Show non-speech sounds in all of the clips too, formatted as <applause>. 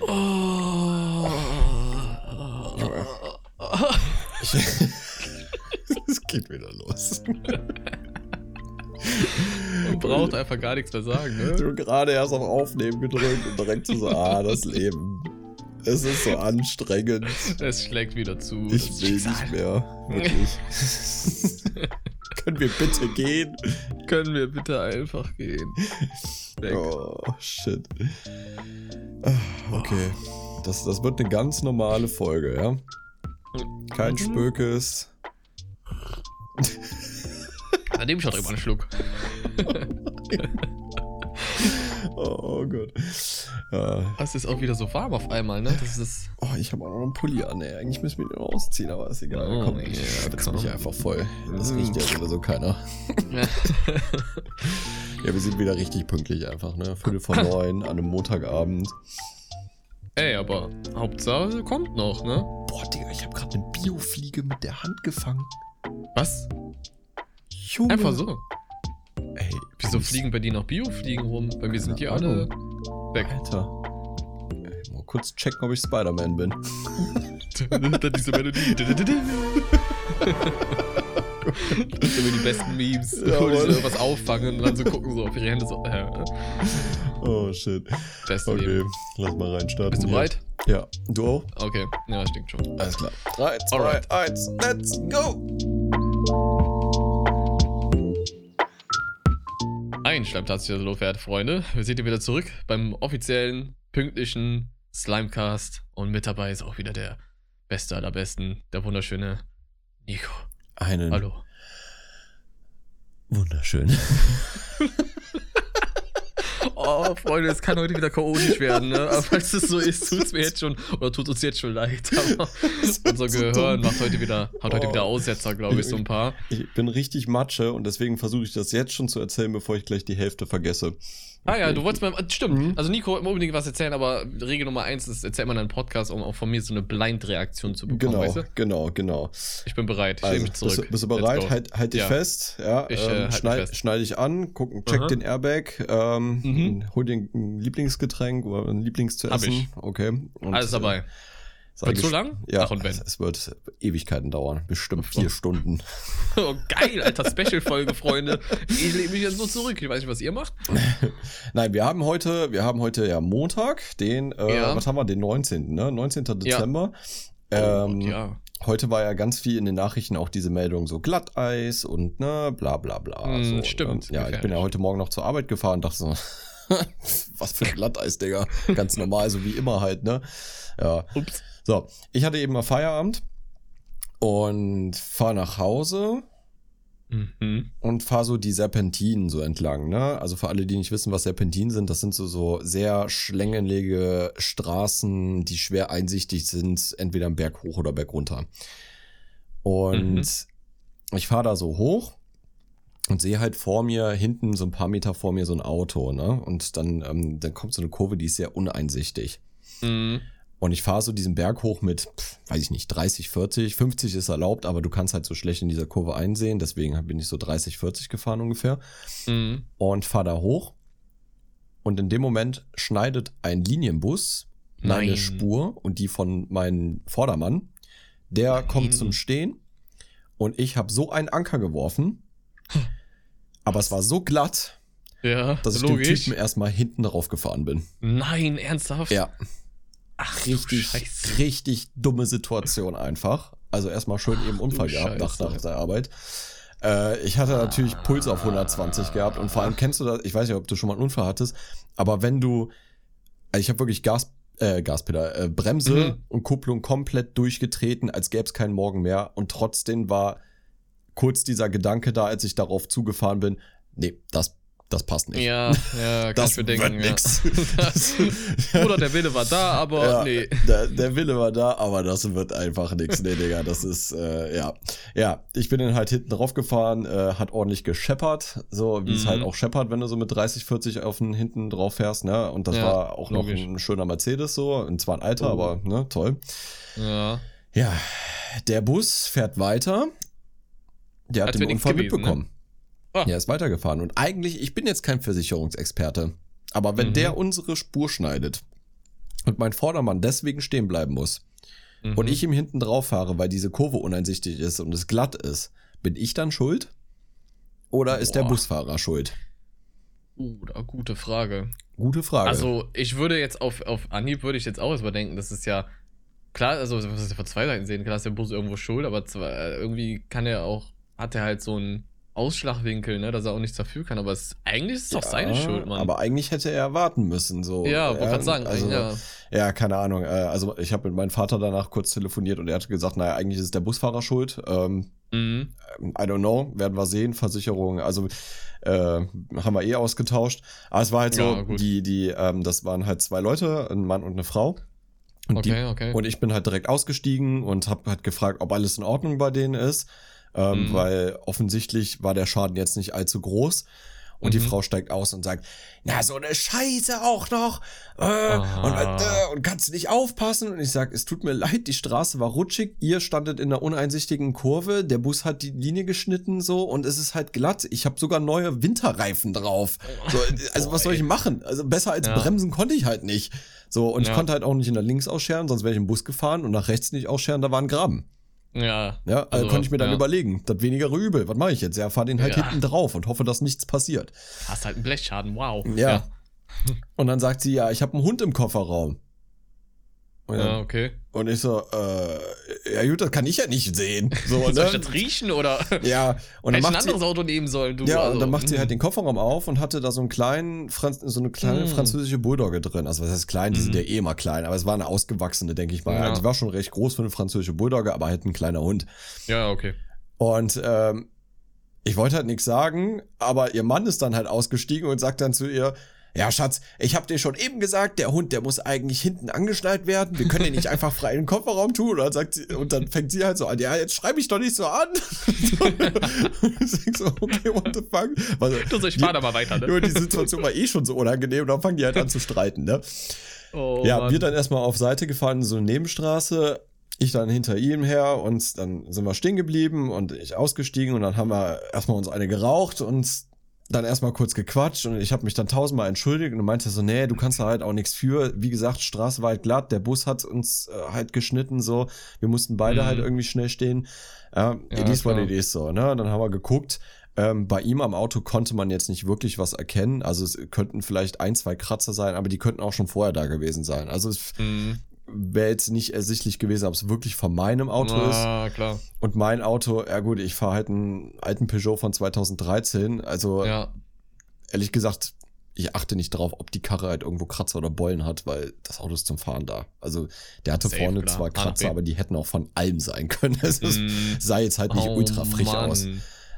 Oh. Es geht wieder los. Man braucht einfach gar nichts mehr sagen, ne? Du gerade erst auf Aufnehmen gedrückt und direkt so, ah, das Leben. Es ist so anstrengend. Es schlägt wieder zu. Ich will Schicksal. nicht mehr. Wirklich. <laughs> Können wir bitte gehen? Können wir bitte einfach gehen? Weg. Oh, shit. Okay. Das, das wird eine ganz normale Folge, ja? Kein Mhm. Spökes. <laughs> Dann nehme ich auch mal einen Schluck. <laughs> Oh Gott. Ja. Es ist auch wieder so warm auf einmal, ne? Das ist. Oh, ich habe auch noch einen Pulli an, ey. Eigentlich müssen wir den ausziehen, aber ist egal. Oh, komm, ich yeah, schwitze mich komm. einfach voll. Das riecht ja sowieso keiner. <laughs> Ja, wir sind wieder richtig pünktlich einfach, ne? Viertel vor neun an einem Montagabend. Ey, aber Hauptsache kommt noch, ne? Boah, Digga, ich habe gerade eine Biofliege mit der Hand gefangen. Was? Junge. Einfach so. Ey, Wieso fliegen bei dir noch Biofliegen rum? Bei mir sind die alle weg. Alter. Ey, mal kurz checken, ob ich Spider-Man bin. Dann <laughs> diese Melodie. Das <laughs> sind <laughs> immer die besten Memes, Ja, wo die so irgendwas auffangen und dann so gucken so auf ihre Hände so. Äh, Oh, shit. beste Okay, Leben. lass mal reinstarten. Bist du hier. bereit? Ja. Du auch? Okay, ja, stimmt schon. Alles klar. 3, 2, Alright. 1, let's go! Ein Schleimtastisch, hallo, verehrte Freunde. Wir sind hier wieder zurück beim offiziellen, pünktlichen Slimecast. Und mit dabei ist auch wieder der Beste aller Besten, der wunderschöne Nico. Einen Hallo. wunderschön. <laughs> Oh, Freunde, es kann heute wieder chaotisch werden, ne? Aber falls es so ist, tut es mir jetzt schon, oder tut uns jetzt schon leid. Aber unser Gehirn macht heute wieder, hat heute Oh. wieder Aussetzer, glaube ich, so ein paar. Ich bin richtig Matsche und deswegen versuche ich das jetzt schon zu erzählen, bevor ich gleich die Hälfte vergesse. Ah ja, du wolltest mal, stimmt. Mhm. Also Nico wollte unbedingt was erzählen, aber Regel Nummer eins ist, erzähl mal einen Podcast, um auch von mir so eine Blind-Reaktion zu bekommen, Genau, weißt du? genau, genau. Ich bin bereit, ich Also, nehme mich zurück. Bist, du- bist du bereit? Halt, halt dich Ja. fest. Ja, Ich, äh, ähm, halt schneid, fest. schneid dich an, guck, check Aha. den Airbag, ähm, Mhm. hol dir ein Lieblingsgetränk oder ein Lieblings zu Hab essen. ich. Okay. Und, Alles dabei. Äh, Wird so lang? Ja, Ach und wenn. es, wird Ewigkeiten dauern. Bestimmt vier Stunden. <laughs> Oh, geil, alter Special-Folge, Freunde. Ich lehne mich jetzt so zurück. Ich weiß nicht, was ihr macht. <laughs> Nein, wir haben heute, wir haben heute ja Montag, den, äh, Ja. was haben wir, den 19., ne? 19. Dezember. Oh, Ähm, ja. Heute war ja ganz viel in den Nachrichten auch diese Meldung, so Glatteis und ne, bla bla bla. Mm, so, stimmt, Ne? Ja, ich bin ja gefährlich. heute Morgen noch zur Arbeit gefahren und dachte so, <laughs> was für ein Glatteis, Digga. Ganz normal, so wie immer halt, ne? Ja. Ups. So, ich hatte eben mal Feierabend und fahre nach Hause Mhm. und fahre so die Serpentinen so entlang, ne? Also für alle, die nicht wissen, was Serpentinen sind, das sind so, so sehr schlängelige Straßen, die schwer einsichtig sind, entweder am Berg hoch oder Berg runter. Und Mhm. ich fahre da so hoch und sehe halt vor mir, hinten so ein paar Meter vor mir so ein Auto, ne? Und dann, ähm, dann kommt so eine Kurve, die ist sehr uneinsichtig. Mhm. Und ich fahre so diesen Berg hoch mit, pf, weiß ich nicht, 30, 40, 50 ist erlaubt, aber du kannst halt so schlecht in dieser Kurve einsehen. Deswegen bin ich so 30, 40 gefahren ungefähr. Mhm. Und fahre da hoch. Und in dem Moment schneidet ein Linienbus meine Nein. Spur und die von meinem Vordermann. Der Nein. kommt zum Stehen. Und ich habe so einen Anker geworfen. Aber es war so glatt, Ja, dass ich dem logisch. Typen erstmal hinten drauf gefahren bin. Nein, ernsthaft? Ja. Ach, richtig, Scheiße. richtig dumme Situation einfach. Also erstmal schön eben du Unfall gehabt nach, nach der Arbeit. Äh, ich hatte natürlich Puls auf 120 gehabt und vor allem kennst du das, ich weiß nicht, ob du schon mal einen Unfall hattest, aber wenn du, also ich habe wirklich Gas, äh, Gaspedal, äh, Bremse Mhm. und Kupplung komplett durchgetreten, als gäbe es keinen Morgen mehr und trotzdem war kurz dieser Gedanke da, als ich darauf zugefahren bin, nee, das, das passt nicht. Ja, ja, das denken. wird ja. nix. Das- Oder der Wille war da, aber ja, nee. der, der Wille war da, aber das wird einfach nix. Nee, Digga, das ist, äh, ja. Ja, ich bin dann halt hinten drauf gefahren, äh, hat ordentlich gescheppert, so wie es Mhm. halt auch scheppert, wenn du so mit 30, 40 auf den hinten drauf fährst, ne? Und das Ja, war auch noch logisch. ein schöner Mercedes so, und zwar ein alter, Oh. aber, ne, toll. Ja. Ja, der Bus fährt weiter. Der hat Als den nichts Unfall gewesen, ne? Ah. Er ist weitergefahren. Und eigentlich, ich bin jetzt kein Versicherungsexperte. Aber wenn Mhm. der unsere Spur schneidet und mein Vordermann deswegen stehen bleiben muss Mhm. und ich ihm hinten drauf fahre, weil diese Kurve uneinsichtig ist und es glatt ist, bin ich dann schuld? Oder ist der Boah. Busfahrer schuld? Uh, gute Frage. Gute Frage. Also, ich würde jetzt auf, auf Anhieb würde ich jetzt auch erstmal denken, das ist ja klar, also was ist von zwei Seiten sehen, klar ist der Bus irgendwo schuld, aber zwar, äh, irgendwie kann er auch, hat er halt so einen Ausschlagwinkel, ne, dass er auch nichts dafür kann, aber es, eigentlich ist es doch seine Schuld, Mann. Aber eigentlich hätte er warten müssen, so. ja, wollte gerade sagen, also, ja. Ja, keine Ahnung. Äh, Also ich habe mit meinem Vater danach kurz telefoniert und er hat gesagt, naja, eigentlich ist es der Busfahrer schuld. Ähm, Mhm. I don't know, werden wir sehen. Versicherung, also äh, haben wir eh ausgetauscht. Aber es war halt so, Ja, die, die, ähm, das waren halt zwei Leute, ein Mann und eine Frau. Und, die, Okay, okay. und ich bin halt direkt ausgestiegen und habe halt gefragt, ob alles in Ordnung bei denen ist. Ähm, Mhm. Weil offensichtlich war der Schaden jetzt nicht allzu groß. Und die Mhm. Frau steigt aus und sagt, na, so eine Scheiße auch noch. Äh, Ah. und, äh, und kannst nicht aufpassen. Und ich sag, es tut mir leid, die Straße war rutschig. Ihr standet in einer uneinsichtigen Kurve. Der Bus hat die Linie geschnitten so und es ist halt glatt. Ich habe sogar neue Winterreifen drauf. So, <laughs> also Boah, was soll ich machen? Also besser als Ja. bremsen konnte ich halt nicht. So, und ich Ja. konnte halt auch nicht nach links ausscheren, sonst wäre ich im Bus gefahren und nach rechts nicht ausscheren, da war ein Graben. Ja. Ja, also, Also, konnte ich mir dann ja. überlegen, das weniger Übel. Was mache ich jetzt? Ja, fahr den halt Ja. hinten drauf und hoffe, dass nichts passiert. Hast halt einen Blechschaden, wow. Ja. Und dann sagt sie, ja, ich habe einen Hund im Kofferraum. Und, Ja, dann- okay. und ich so, äh, ja gut, das kann ich ja nicht sehen. So, Soll ich ne? das riechen oder Ja, und dann ich ein macht sie, anderes Auto nehmen sollen, du? ja, also, und dann macht sie mm. halt den Kofferraum auf und hatte da so einen kleinen, Franz so eine kleine Mm. französische Bulldogge drin. Also was heißt klein, die sind Mhm. ja eh immer klein, aber es war eine ausgewachsene, denke ich mal. Ja. Die war schon recht groß für eine französische Bulldogge, aber halt ein kleiner Hund. Ja, okay. Und ähm, ich wollte halt nichts sagen, aber ihr Mann ist dann halt ausgestiegen und sagt dann zu ihr, ja, Schatz, ich hab dir schon eben gesagt, der Hund, der muss eigentlich hinten angeschnallt werden. Wir können den nicht <laughs> einfach frei in den Kofferraum tun. Und dann, sagt sie, und dann fängt sie halt so an, ja, jetzt schreib mich doch nicht so an. und <laughs> ich so, okay, what the fuck? Also, Du, so, ich fahr da mal weiter, nur ne? die Situation war eh schon so unangenehm und dann fangen die halt an zu streiten, ne? Oh, ja, Mann. wir dann erstmal auf Seite gefahren, so eine Nebenstraße. Ich dann hinter ihm her und dann sind wir stehen geblieben und ich ausgestiegen und dann haben wir erstmal uns eine geraucht und dann erstmal kurz gequatscht und ich habe mich dann tausendmal entschuldigt und meinte so, nee, du kannst da halt auch nichts für. Wie gesagt, Straße war halt glatt, der Bus hat uns äh, halt geschnitten, so. Wir mussten beide Mhm. halt irgendwie schnell stehen. Ja, Ja, dies war klar. die so, ne? Dann haben wir geguckt. Ähm, bei ihm am Auto konnte man jetzt nicht wirklich was erkennen. Also es könnten vielleicht ein, zwei Kratzer sein, aber die könnten auch schon vorher da gewesen sein. Also es Mhm. Wäre jetzt nicht ersichtlich gewesen, ob es wirklich von meinem Auto ist. Ah, klar. Und mein Auto, ja gut, ich fahre halt einen alten Peugeot von 2013. Also Ja. ehrlich gesagt, ich achte nicht drauf, ob die Karre halt irgendwo Kratzer oder Beulen hat, weil das Auto ist zum Fahren da. Also der hatte Safe, vorne klar. zwar Kratzer, B. aber die hätten auch von allem sein können. <laughs> Es ist, Mhm. sah jetzt halt nicht Oh, ultra frisch Mann. aus.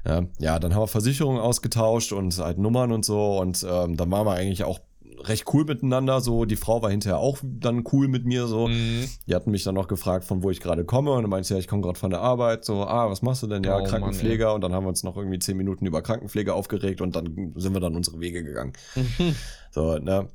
Ja, ja, dann haben wir Versicherungen ausgetauscht und halt Nummern und so und ähm, dann waren wir eigentlich auch recht cool miteinander. So, die Frau war hinterher auch dann cool mit mir so. Mhm. Die hatten mich dann noch gefragt, von wo ich gerade komme. Und dann meinte ich, ja, ich komme gerade von der Arbeit. So, ah, was machst du denn? Ja, Oh, Mann, Krankenpfleger. und dann haben wir uns noch irgendwie zehn Minuten über Krankenpflege aufgeregt und dann sind wir dann unsere Wege gegangen. <laughs> So, ne?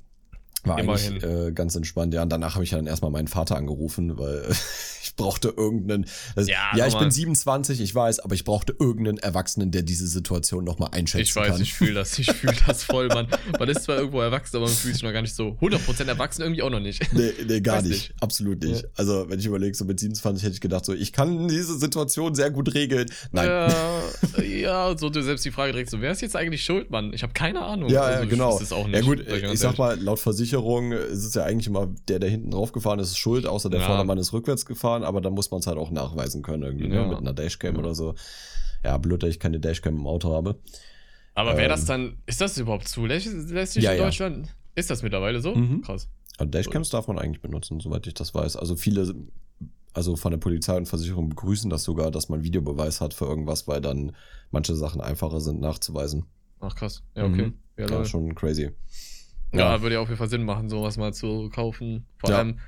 War Immerhin. eigentlich äh, ganz entspannt. Ja, und danach habe ich dann erstmal meinen Vater angerufen, weil <laughs> ich brauchte irgendeinen. Das, Ja, ja, ich bin 27, ich weiß, aber ich brauchte irgendeinen Erwachsenen, der diese Situation nochmal einschätzen Ich weiß, kann. ich fühle das, ich fühle das voll, Mann. <laughs> Man ist zwar irgendwo erwachsen, aber man fühlt sich noch gar nicht so 100% erwachsen, irgendwie auch noch nicht. Nee, nee, gar Weiß nicht. nicht. Absolut nicht. Ja. Also, wenn ich überlege, so mit 27 hätte ich gedacht, so, ich kann diese Situation sehr gut regeln. Nein. Ja, <laughs> ja, so du selbst die Frage direkt so, wer ist jetzt eigentlich schuld, Mann? Ich habe keine Ahnung. Ja, Also, ja, ich genau. auch nicht, ja gut, ich, ganz sag mal, laut Versicherung ist es ja eigentlich immer der, der hinten drauf gefahren ist, ist schuld, außer der Ja. Vordermann ist rückwärts gefahren, aber dann muss man es halt auch nachweisen können irgendwie, ne? Ja. mit einer Dashcam Ja. oder so. Ja, blöd, dass ich keine Dashcam im Auto habe. Aber wäre das ähm, dann, ist das überhaupt zulässig in. Deutschland? Ist das mittlerweile so? Mhm. Krass. Also Dashcams darf man eigentlich benutzen, soweit ich das weiß. Also viele, also von der Polizei und Versicherung begrüßen das sogar, dass man Videobeweis hat für irgendwas, weil dann manche Sachen einfacher sind nachzuweisen. Ach krass. Ja, okay. Mhm. Ja, Ja, schon crazy. Ja, würde ja auf jeden Fall Sinn machen, sowas mal zu kaufen. Vor Ja. allem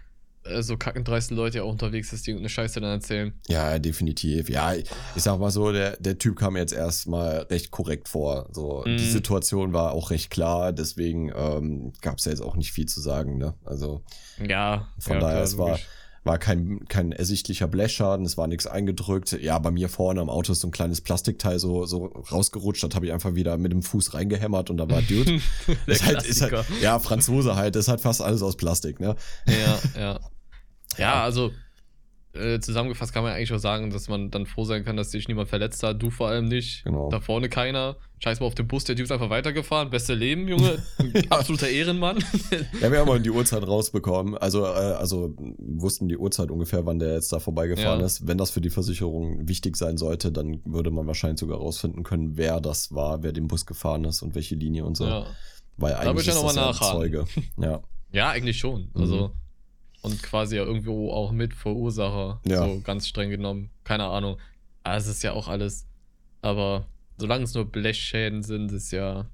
äh, so kackendreiste Leute ja auch unterwegs ist, die irgendeine Scheiße dann erzählen. Ja, definitiv. Ja, ich sag mal so, der, der Typ kam jetzt erstmal recht korrekt vor. So, Mhm. die Situation war auch recht klar, deswegen ähm, gab es ja jetzt auch nicht viel zu sagen, ne? Also Ja, von ja, daher, klar, es war, logisch. War kein, kein ersichtlicher Blechschaden, es war nichts eingedrückt. Ja, bei mir vorne am Auto ist so ein kleines Plastikteil so, so rausgerutscht, das habe ich einfach wieder mit dem Fuß reingehämmert und da war Dude. <laughs> ist halt, ist halt, ja, Franzose halt, das ist halt fast alles aus Plastik, ne? Ja, ja. Ja, also äh, zusammengefasst kann man eigentlich auch sagen, dass man dann froh sein kann, dass sich niemand verletzt hat. Du vor allem nicht. Genau. Da vorne keiner. Scheiß mal auf den Bus, der Typ ist einfach weitergefahren. Beste Leben, Junge. <laughs> Absoluter Ehrenmann. <laughs> ja, wir haben auch die Uhrzeit rausbekommen. Also, äh, also wussten die Uhrzeit ungefähr, wann der jetzt da vorbeigefahren ja. ist. Wenn das für die Versicherung wichtig sein sollte, dann würde man wahrscheinlich sogar rausfinden können, wer das war, wer den Bus gefahren ist und welche Linie und so. Ja. Weil eigentlich da ist das ja Zeuge. Ja. ja, eigentlich schon. Also. Mhm und quasi ja irgendwo auch mit Verursacher, ja. so ganz streng genommen. Keine Ahnung. Aber es ist ja auch alles. Aber solange es nur Blechschäden sind, ist ja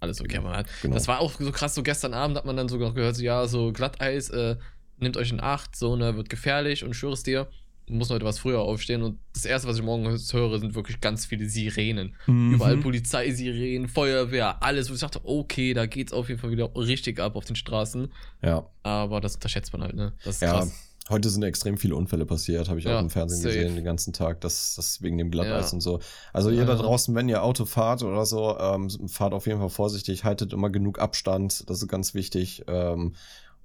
alles okay. Man hat, genau. Das war auch so krass, so gestern Abend hat man dann sogar gehört, so, ja, so Glatteis, äh, nimmt euch in Acht, so, ne, wird gefährlich und schwör's dir muss heute was früher aufstehen und das erste, was ich morgens höre, sind wirklich ganz viele Sirenen. Mhm. Überall Polizeisirenen, Feuerwehr, alles, wo ich dachte, okay, da geht's auf jeden Fall wieder richtig ab auf den Straßen. Ja. Aber das unterschätzt man halt, ne? Das ist ja. krass. Heute sind extrem viele Unfälle passiert, habe ich ja, auch im Fernsehen safe. gesehen den ganzen Tag, das, das wegen dem Glatteis ja. und so. Also ihr da draußen, wenn ihr Auto fahrt oder so, ähm, fahrt auf jeden Fall vorsichtig, haltet immer genug Abstand, das ist ganz wichtig. Ähm,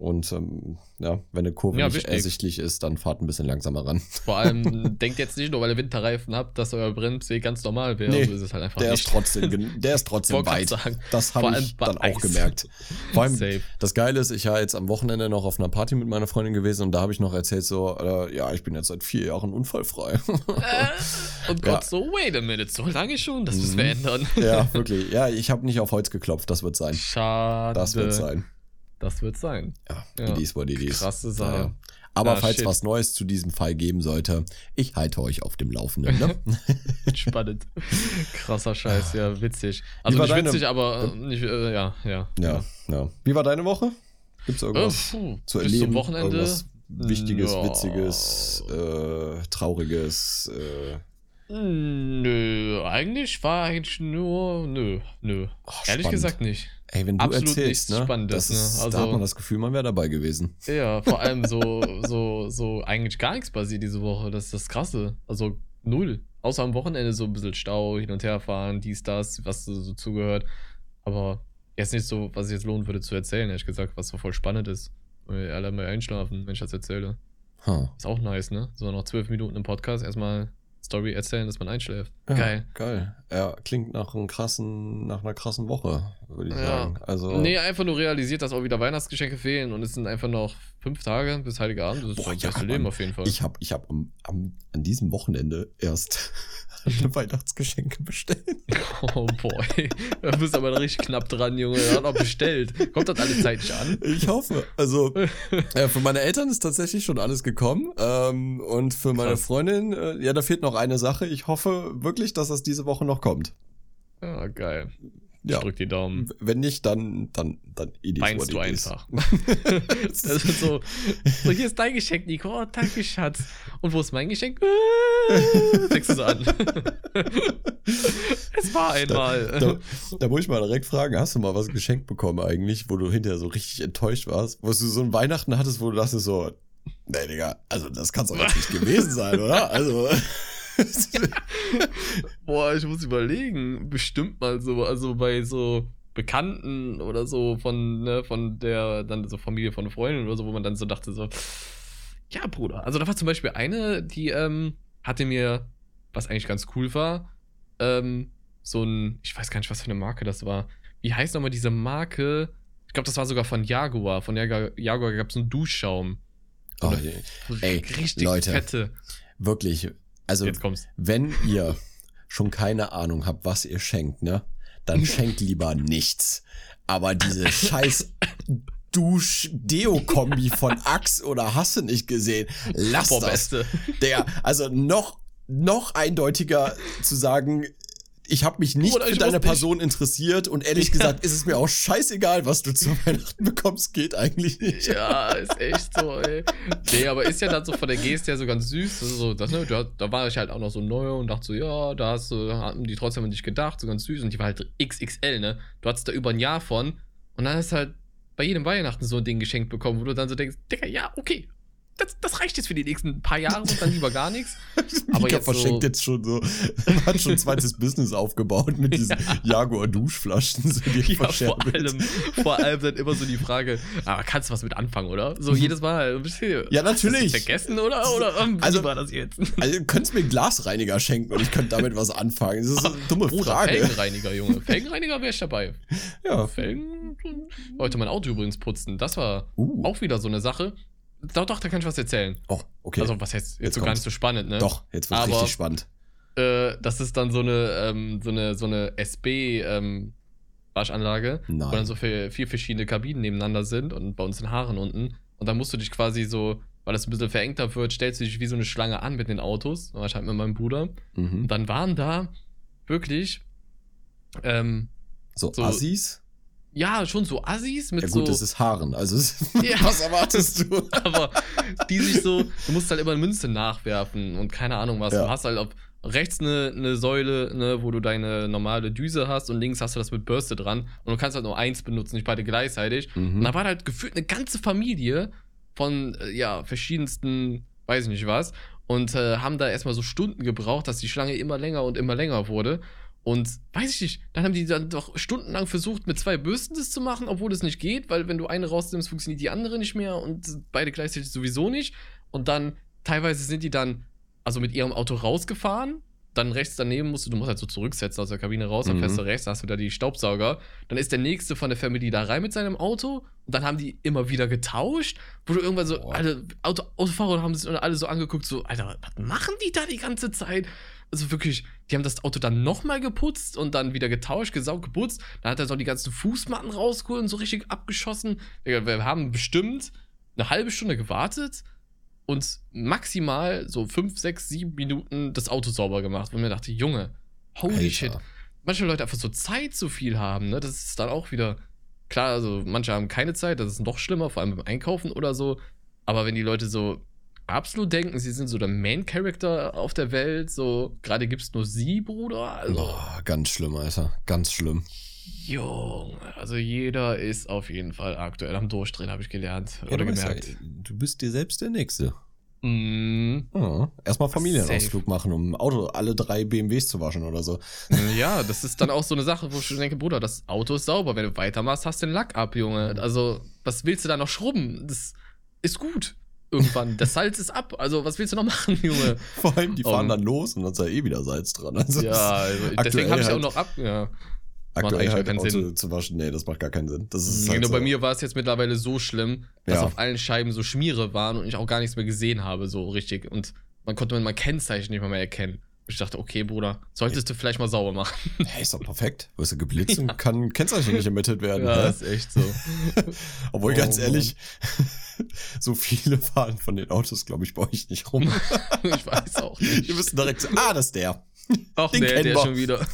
und ähm, ja, wenn eine Kurve ja, nicht wichtig. ersichtlich ist, dann fahrt ein bisschen langsamer ran. Vor allem <laughs> denkt jetzt nicht nur, weil ihr Winterreifen habt, dass euer Bremsweg ganz normal wäre. Nee, also ist halt einfach der, nicht. Ist trotzdem, <laughs> der ist trotzdem weit. Sagen. Das habe ich dann auch gemerkt. Vor allem, Safe. das Geile ist, ich war jetzt am Wochenende noch auf einer Party mit meiner Freundin gewesen und da habe ich noch erzählt so, äh, ja, ich bin jetzt seit vier Jahren unfallfrei. Äh, und Gott ja. so, wait a minute, so lange schon, das müssen wir mhm. ändern. Ja, <laughs> wirklich. Ja, ich habe nicht auf Holz geklopft, das wird sein. Schade. Das wird sein. Das wird sein. Ja, ja. it what it is. Krasse Sache. Ja. Aber ah, falls shit. was Neues zu diesem Fall geben sollte, ich halte euch auf dem Laufenden. Ne? <laughs> Spannend. Krasser Scheiß, ja, witzig. Also nicht deine, witzig, aber äh, nicht, äh, ja, ja, ja, ja. Wie war deine Woche? Gibt es irgendwas äh, zu erleben? Zum Wochenende? Irgendwas Wichtiges, ja. Witziges, äh, Trauriges? Äh, Nö, eigentlich war eigentlich nur, nö, nö. Oh, Ehrlich gesagt nicht. Ey, wenn du Absolut erzählst, ne, Spannendes, das ist, ne? also, da hat man das Gefühl, man wäre dabei gewesen. Ja, vor allem so, <laughs> so, so eigentlich gar nichts passiert diese Woche. Das ist das Krasse. Also null. Außer am Wochenende so ein bisschen Stau, hin und her fahren, dies, das, was so zugehört. Aber jetzt nicht so, was ich jetzt lohnen würde zu erzählen, ehrlich gesagt, was so voll spannend ist. Alle mal einschlafen, wenn ich das erzähle. Huh. Ist auch nice, ne? So noch zwölf Minuten im Podcast erstmal Story erzählen, dass man einschläft. Ja, geil. Geil. Ja, klingt nach einem krassen, nach einer krassen Woche, würde ich ja. sagen. Also nee, einfach nur realisiert, dass auch wieder Weihnachtsgeschenke fehlen und es sind einfach noch fünf Tage bis Heilige Abend. Das ist Boah, das beste ja, Leben auf jeden Fall. Ich habe ich hab am, am, an diesem Wochenende erst Weihnachtsgeschenke bestellt. <laughs> Oh boy. Du bist aber richtig knapp dran, Junge. Er hat auch bestellt. Kommt das alles zeitig an? Ich hoffe. Also, <laughs> äh, für meine Eltern ist tatsächlich schon alles gekommen. Ähm, und für meine Krass. Freundin, äh, ja, da fehlt noch eine Sache. Ich hoffe wirklich, dass das diese Woche noch kommt. Ja, geil. Ja. Ich drück die Daumen. Wenn nicht, dann, dann, dann Weinst du einfach. das ist so, so, hier ist dein Geschenk, Nico. Oh, danke, Schatz. Und wo ist mein Geschenk? Fängst du so an. es war einmal. Da, da, da, muss ich mal direkt fragen, hast du mal was geschenkt bekommen eigentlich, wo du hinterher so richtig enttäuscht warst? Wo du so ein Weihnachten hattest, wo du dachtest so, nee, Digga, also das kann es doch jetzt nicht <laughs> gewesen sein, oder? Also... <laughs> Boah, ich muss überlegen. Bestimmt mal so, also bei so Bekannten oder so von, ne, von der, dann so Familie von Freunden oder so, wo man dann so dachte, so, ja, Bruder. Also da war zum Beispiel eine, die ähm, hatte mir, was eigentlich ganz cool war, ähm, so ein, ich weiß gar nicht, was für eine Marke das war. Wie heißt nochmal diese Marke? Ich glaube, das war sogar von Jaguar. Von Jaguar, Jaguar gab es einen Duschschaum. So oh, ey, richtig Leute, fette. Wirklich, also, wenn ihr schon keine Ahnung habt, was ihr schenkt, ne, dann <laughs> schenkt lieber nichts. Aber diese scheiß Dusch-Deo-Kombi von <laughs> Axe oder hast du nicht gesehen? Lass Boah, das. Beste. Der, also noch, noch eindeutiger zu sagen, ich habe mich nicht Oder für deine Person nicht. interessiert und ehrlich ja. gesagt ist es mir auch scheißegal, was du zu <laughs> Weihnachten bekommst, geht eigentlich nicht. Ja, ist echt so, ey. Nee, aber ist ja dann so von der Geste ja so ganz süß. Das so, das, ne, da, da war ich halt auch noch so neu und dachte so, ja, da hast du, hatten die trotzdem an dich gedacht, so ganz süß. Und die war halt XXL, ne? Du hattest da über ein Jahr von und dann du halt bei jedem Weihnachten so ein Ding geschenkt bekommen, wo du dann so denkst, Digga, ja, okay, das, das reicht jetzt für die nächsten paar Jahre und dann lieber gar nichts. <laughs> Aber Mika jetzt verschenkt so, jetzt schon so, <laughs> hat schon ein zweites Business aufgebaut mit diesen <laughs> Jaguar-Duschflaschen, so, die ja, vor allem, vor allem dann immer so die Frage, aber kannst du was mit anfangen, oder? So jedes Mal. du- Mhm. Ja, natürlich. Du vergessen, oder? Oder ähm, Also- war das jetzt? Also, du könntest mir einen Glasreiniger schenken und ich könnte damit was anfangen. Das ist eine dumme Frage. Felgenreiniger, Junge. Felgenreiniger wäre ich dabei. Ja. Felgen. Heute mein Auto übrigens putzen. Das war Uh. auch wieder so eine Sache. Doch, doch, da kann ich was erzählen. Oh, okay. Also, was heißt jetzt, Jetzt so gar nicht so spannend, ne? Doch, jetzt wird Aber- richtig spannend. Äh, das ist dann so eine, ähm, so eine, so eine SB, ähm, Waschanlage, Nein. wo dann so vier, vier verschiedene Kabinen nebeneinander sind und bei uns in Haaren unten. Und dann musst du dich quasi so, weil das ein bisschen verengter wird, stellst du dich wie so eine Schlange an mit den Autos. Da war ich halt mit meinem Bruder. Mhm. Und dann waren da wirklich, ähm, So, so- Assis? Ja, schon so Assis mit Ja gut, so. das ist Haaren. Also, Ja. <laughs> <laughs> was erwartest du? <laughs> aber die sich so, du musst halt immer eine Münze nachwerfen und keine Ahnung was. Ja. Du hast halt auf rechts eine, eine Säule, ne, wo du deine normale Düse hast und links hast du das mit Bürste dran und du kannst halt nur eins benutzen, nicht beide gleichzeitig. Und Mhm. da war halt gefühlt eine ganze Familie von, äh, ja, verschiedensten, weiß ich nicht was, und äh, haben da erstmal so Stunden gebraucht, dass die Schlange immer länger und immer länger wurde. Und weiß ich nicht, dann haben die dann doch stundenlang versucht, mit zwei Bürsten das zu machen, obwohl es nicht geht, weil wenn du eine rausnimmst, funktioniert die andere nicht mehr und beide gleichzeitig sowieso nicht. Und dann teilweise sind die dann also mit ihrem Auto rausgefahren. Dann rechts daneben musst du, du musst halt so zurücksetzen aus der Kabine raus, dann Mhm. fährst du rechts, hast du da die Staubsauger. Dann ist der nächste von der Family da rein mit seinem Auto und dann haben die immer wieder getauscht, wo du irgendwann so, Boah. alle Auto, Autofahrer haben sich alle so angeguckt, so, Alter, was machen die da die ganze Zeit? Also wirklich, die haben das Auto dann nochmal geputzt und dann wieder getauscht, gesaugt, geputzt. Dann hat er so die ganzen Fußmatten rausgeholt und so richtig abgeschossen. Wir haben bestimmt eine halbe Stunde gewartet und maximal so fünf, sechs, sieben Minuten das Auto sauber gemacht. Und mir dachte, Junge, holy Alter. shit. Manche Leute einfach so Zeit zu viel haben, ne? Das ist dann auch wieder. Klar, also manche haben keine Zeit, das ist noch schlimmer, vor allem beim Einkaufen oder so. Aber wenn die Leute so absolut denken, sie sind so der Main-Character auf der Welt, so gerade gibt es nur sie, Bruder. Also, Boah, ganz schlimm, Alter. Ganz schlimm. Junge, also jeder ist auf jeden Fall aktuell am Durchdrehen, habe ich gelernt oder du, gemerkt. ja, du bist dir selbst der Nächste. Mm, Ja. Erstmal Familienausflug Safe. machen, um Auto alle drei BMWs zu waschen oder so. Ja, das ist dann auch so eine Sache, wo ich denke, Bruder, das Auto ist sauber. Wenn du weitermachst, hast du den Lack ab, Junge. Also, was willst du da noch schrubben? Das ist gut. Irgendwann. Das Salz ist ab. Also, was willst du noch machen, Junge? <laughs> Vor allem, die fahren Um, dann los und dann ist da eh wieder Salz dran. Also Ja, also, deswegen habe ich auch halt- noch ab. Ja. aktuell halt keinen Auto Sinn. zu waschen, nee, das macht gar keinen Sinn. Das ist Genau, halt so. bei mir war es jetzt mittlerweile so schlimm, dass Ja. auf allen Scheiben so Schmiere waren und ich auch gar nichts mehr gesehen habe, so richtig. Und man konnte mein Kennzeichen nicht mal mehr erkennen. Ich dachte, okay, Bruder, solltest du vielleicht mal sauber machen. <laughs> Hey, ist doch perfekt. Wirst du geblitzt und kann Kennzeichen nicht ermittelt werden. Ja, hä? ist echt so. <laughs> Obwohl, Oh, ganz Mann. ehrlich, <laughs> so viele fahren von den Autos, glaube ich, bei euch nicht rum. ich weiß auch nicht. Ihr müsst direkt so, ah, das ist der. Ach, Den der, kennen der wir. schon wieder.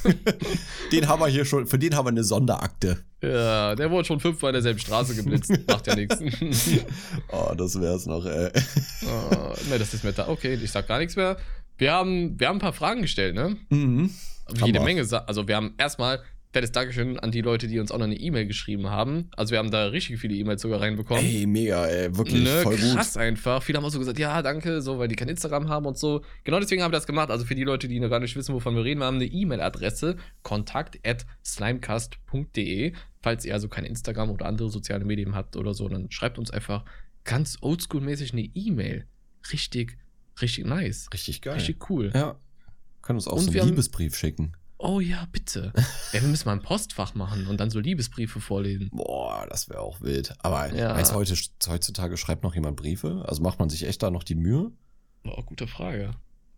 Den haben wir hier schon, für den haben wir eine Sonderakte. Ja, der wurde schon fünfmal in derselben Straße geblitzt. Macht ja nichts. Oh, das wär's noch, ey. oh, ne, das ist da. Okay, ich sag gar nichts mehr. Wir haben, wir haben ein paar Fragen gestellt, ne? Mhm. Jede. Menge. Also, wir haben erstmal fettes Dankeschön an die Leute, die uns auch noch eine E-Mail geschrieben haben. Also, wir haben da richtig viele E-Mails sogar reinbekommen. Ey, mega, ey, wirklich Ne, voll gut. krass einfach. Viele haben auch so gesagt, ja, danke, so, weil die kein Instagram haben und so. Genau deswegen haben wir das gemacht. Also für die Leute, die noch gar nicht wissen, wovon wir reden, wir haben eine E-Mail-Adresse, kontakt at slimecast.de. Falls ihr also kein Instagram oder andere soziale Medien habt oder so, dann schreibt uns einfach ganz oldschool-mäßig eine E-Mail. Richtig, richtig nice. Richtig geil. Richtig cool. Ja. Können uns auch Und so einen haben- Liebesbrief schicken. Oh ja, bitte. <laughs> ja, wir müssen mal ein Postfach machen und dann so Liebesbriefe vorlesen. Boah, das wäre auch wild. Aber Ja. heute, heutzutage schreibt noch jemand Briefe? Also macht man sich echt da noch die Mühe? Boah, gute Frage.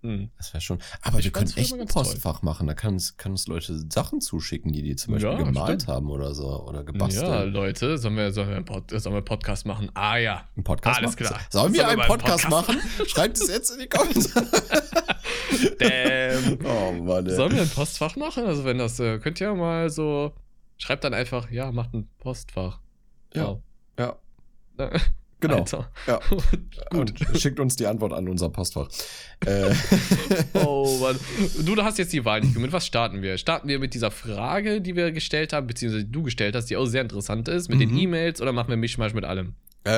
Hm. Das wäre schon. Aber Ich wir können echt ein ganz toll. Postfach machen. Da kann uns, kann uns Leute Sachen zuschicken, die die zum Beispiel Ja, gemalt stimmt. haben oder so. Oder Ja, gebastelt. Leute, sollen wir, sollen, wir einen Pod sollen wir einen Podcast machen? Ah ja. Ein Podcast Alles machen? klar. Sollen wir Sollen wir einen mal einen Podcast, Podcast machen? <laughs> Schreibt es jetzt in die Kommentare. <laughs> Damn. <laughs> oh Mann, ey. Sollen wir ein Postfach machen? Also wenn das, äh, könnt ihr mal so, schreibt dann einfach, ja, macht ein Postfach. Ja. Wow. Ja, Äh, genau. Alter. Ja. <laughs> Gut. Und schickt uns die Antwort an unser Postfach. <laughs> äh, Oh Mann. Du, du hast jetzt die Wahl, Nico. Mit was starten wir? Starten wir mit dieser Frage, die wir gestellt haben, beziehungsweise du gestellt hast, die auch sehr interessant ist, mit den Mhm. E-Mails oder machen wir Mischmasch mit allem? Äh,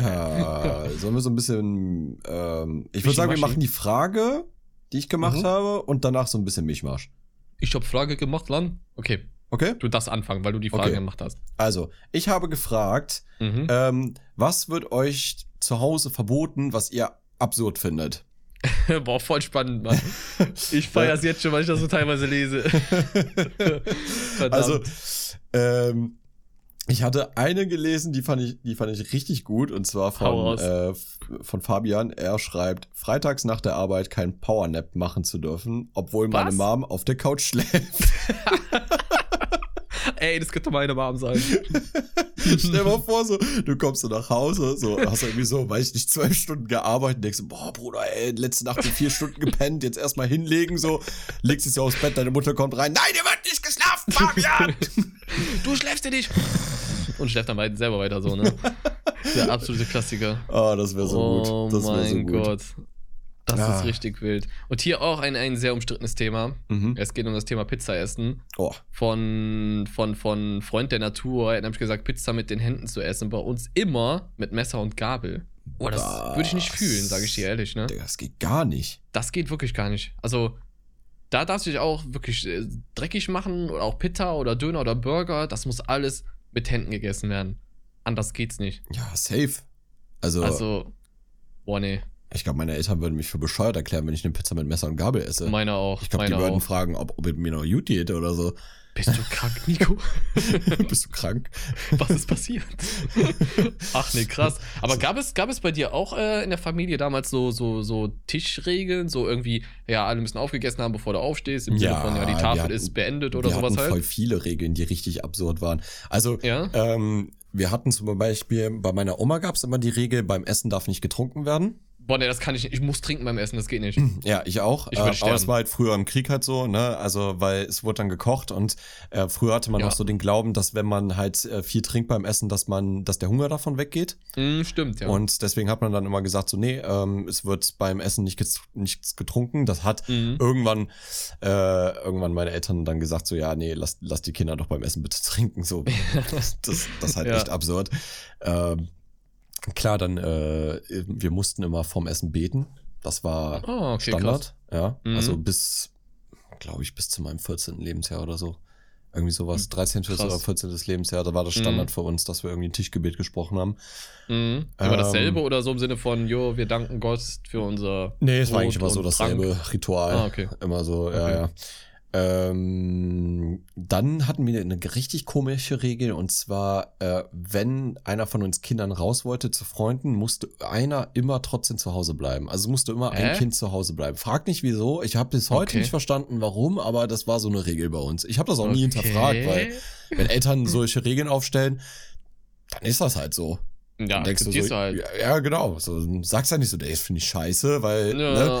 ja, sollen wir so ein bisschen. Ähm, ich würde sagen, wir machen die Frage, die ich gemacht Mhm. habe, und danach so ein bisschen Mischmasch. Ich hab Frage gemacht, Lan. Okay, Okay? du darfst anfangen, weil du die Frage Okay. gemacht hast. Also, ich habe gefragt, Mhm. ähm, was wird euch zu Hause verboten, was ihr absurd findet? <laughs> Boah, voll spannend, Mann. <laughs> Ich feier's jetzt schon, weil ich das so teilweise lese. <laughs> Also, ähm, ich hatte eine gelesen, die fand ich, die fand ich richtig gut, und zwar von, äh, von Fabian. Er schreibt, freitags nach der Arbeit kein Powernap machen zu dürfen, obwohl meine Was? Mom auf der Couch schläft. Ey, das könnte meine Mom sein. <laughs> Stell dir mal vor, so, du kommst so nach Hause, so, hast irgendwie so, weiß ich nicht, zwölf Stunden gearbeitet und denkst so, boah, Bruder, ey, letzte Nacht in vier Stunden gepennt, jetzt erstmal hinlegen, so, legst es ja aufs Bett, deine Mutter kommt rein, nein, ihr wird nicht geschlafen, Fabian! <laughs> Du schläfst ja nicht. Und schläft dann weit- selber weiter so, ne? Der absolute Klassiker. oh, das wäre so oh gut. Das wäre mein so gut. Gott. Das Ah. ist richtig wild. Und hier auch ein, ein sehr umstrittenes Thema. Mhm. Es geht um das Thema Pizza essen. Oh, Von, von, von Freund der Natur. Er hat nämlich gesagt, Pizza mit den Händen zu essen. Bei uns immer mit Messer und Gabel. Oh, das würde ich nicht fühlen, sage ich dir ehrlich, ne? Das geht gar nicht. Das geht wirklich gar nicht. Also, da darfst du dich auch wirklich äh, dreckig machen oder auch Pizza oder Döner oder Burger. Das muss alles mit Händen gegessen werden. Anders geht's nicht. Ja, safe. Also, Also, boah, nee. Ich glaube, meine Eltern würden mich für bescheuert erklären, wenn ich eine Pizza mit Messer und Gabel esse. Meine auch. ich glaube, die würden auch. fragen, ob, ob es mir noch gut geht oder so. Bist du krank, Nico? <laughs> Bist du krank? Was ist passiert? Ach nee, krass. Aber gab es, gab es bei dir auch äh, in der Familie damals so, so, so Tischregeln? So irgendwie, ja, alle müssen aufgegessen haben, bevor du aufstehst, im Ja, Sinne von, ja, die Tafel hatten- ist beendet oder sowas halt? voll viele Regeln, die richtig absurd waren. Also, Ja? ähm, wir hatten zum Beispiel, bei meiner Oma gab es immer die Regel, beim Essen darf nicht getrunken werden. Boah, nee, das kann ich nicht. Ich muss trinken beim Essen, das geht nicht. <clears throat> Ja, ich auch. Ich äh, würde aber sterben. es war halt früher im Krieg halt so, ne? Also, weil es wurde dann gekocht und äh, früher hatte man Ja. auch so den Glauben, dass wenn man halt äh, viel trinkt beim Essen, dass man, dass der Hunger davon weggeht. Hm, stimmt, ja. Und deswegen hat man dann immer gesagt, so, nee, ähm, es wird beim Essen nicht gez- nichts getrunken. Das hat Mhm. irgendwann, äh, irgendwann meine Eltern dann gesagt, so, ja, nee, lass, lass die Kinder doch beim Essen bitte <laughs> trinken. So, das, <laughs> das, das ist halt Ja. echt absurd. Ähm, klar, dann, äh, wir mussten immer vorm Essen beten. Das war Oh, okay, Standard. Ja, Mhm. also bis, glaube ich, bis zu meinem 14. Lebensjahr oder so. Irgendwie sowas, 13. Krass. oder 14. Lebensjahr, da war das Mhm. Standard für uns, dass wir irgendwie ein Tischgebet gesprochen haben. Mhm. Immer Ähm, dasselbe oder so im Sinne von, jo, wir danken Gott für unser. Nee, es war eigentlich immer so dasselbe Ritual. Ah, okay. Immer so, ja, Okay. ja. Ähm, dann hatten wir eine richtig komische Regel und zwar, äh, wenn einer von uns Kindern raus wollte zu Freunden, musste einer immer trotzdem zu Hause bleiben. Also musste immer ein Hä? Kind zu Hause bleiben. Frag nicht wieso. Ich habe bis heute Okay. nicht verstanden, warum, aber das war so eine Regel bei uns. Ich habe das auch nie Okay. hinterfragt, weil wenn Eltern solche Regeln aufstellen, dann ist das halt so. Ja, denkst du so, du halt. ja, ja, genau. So, sagst ja nicht so, ey, das finde ich scheiße, weil Ja, ne?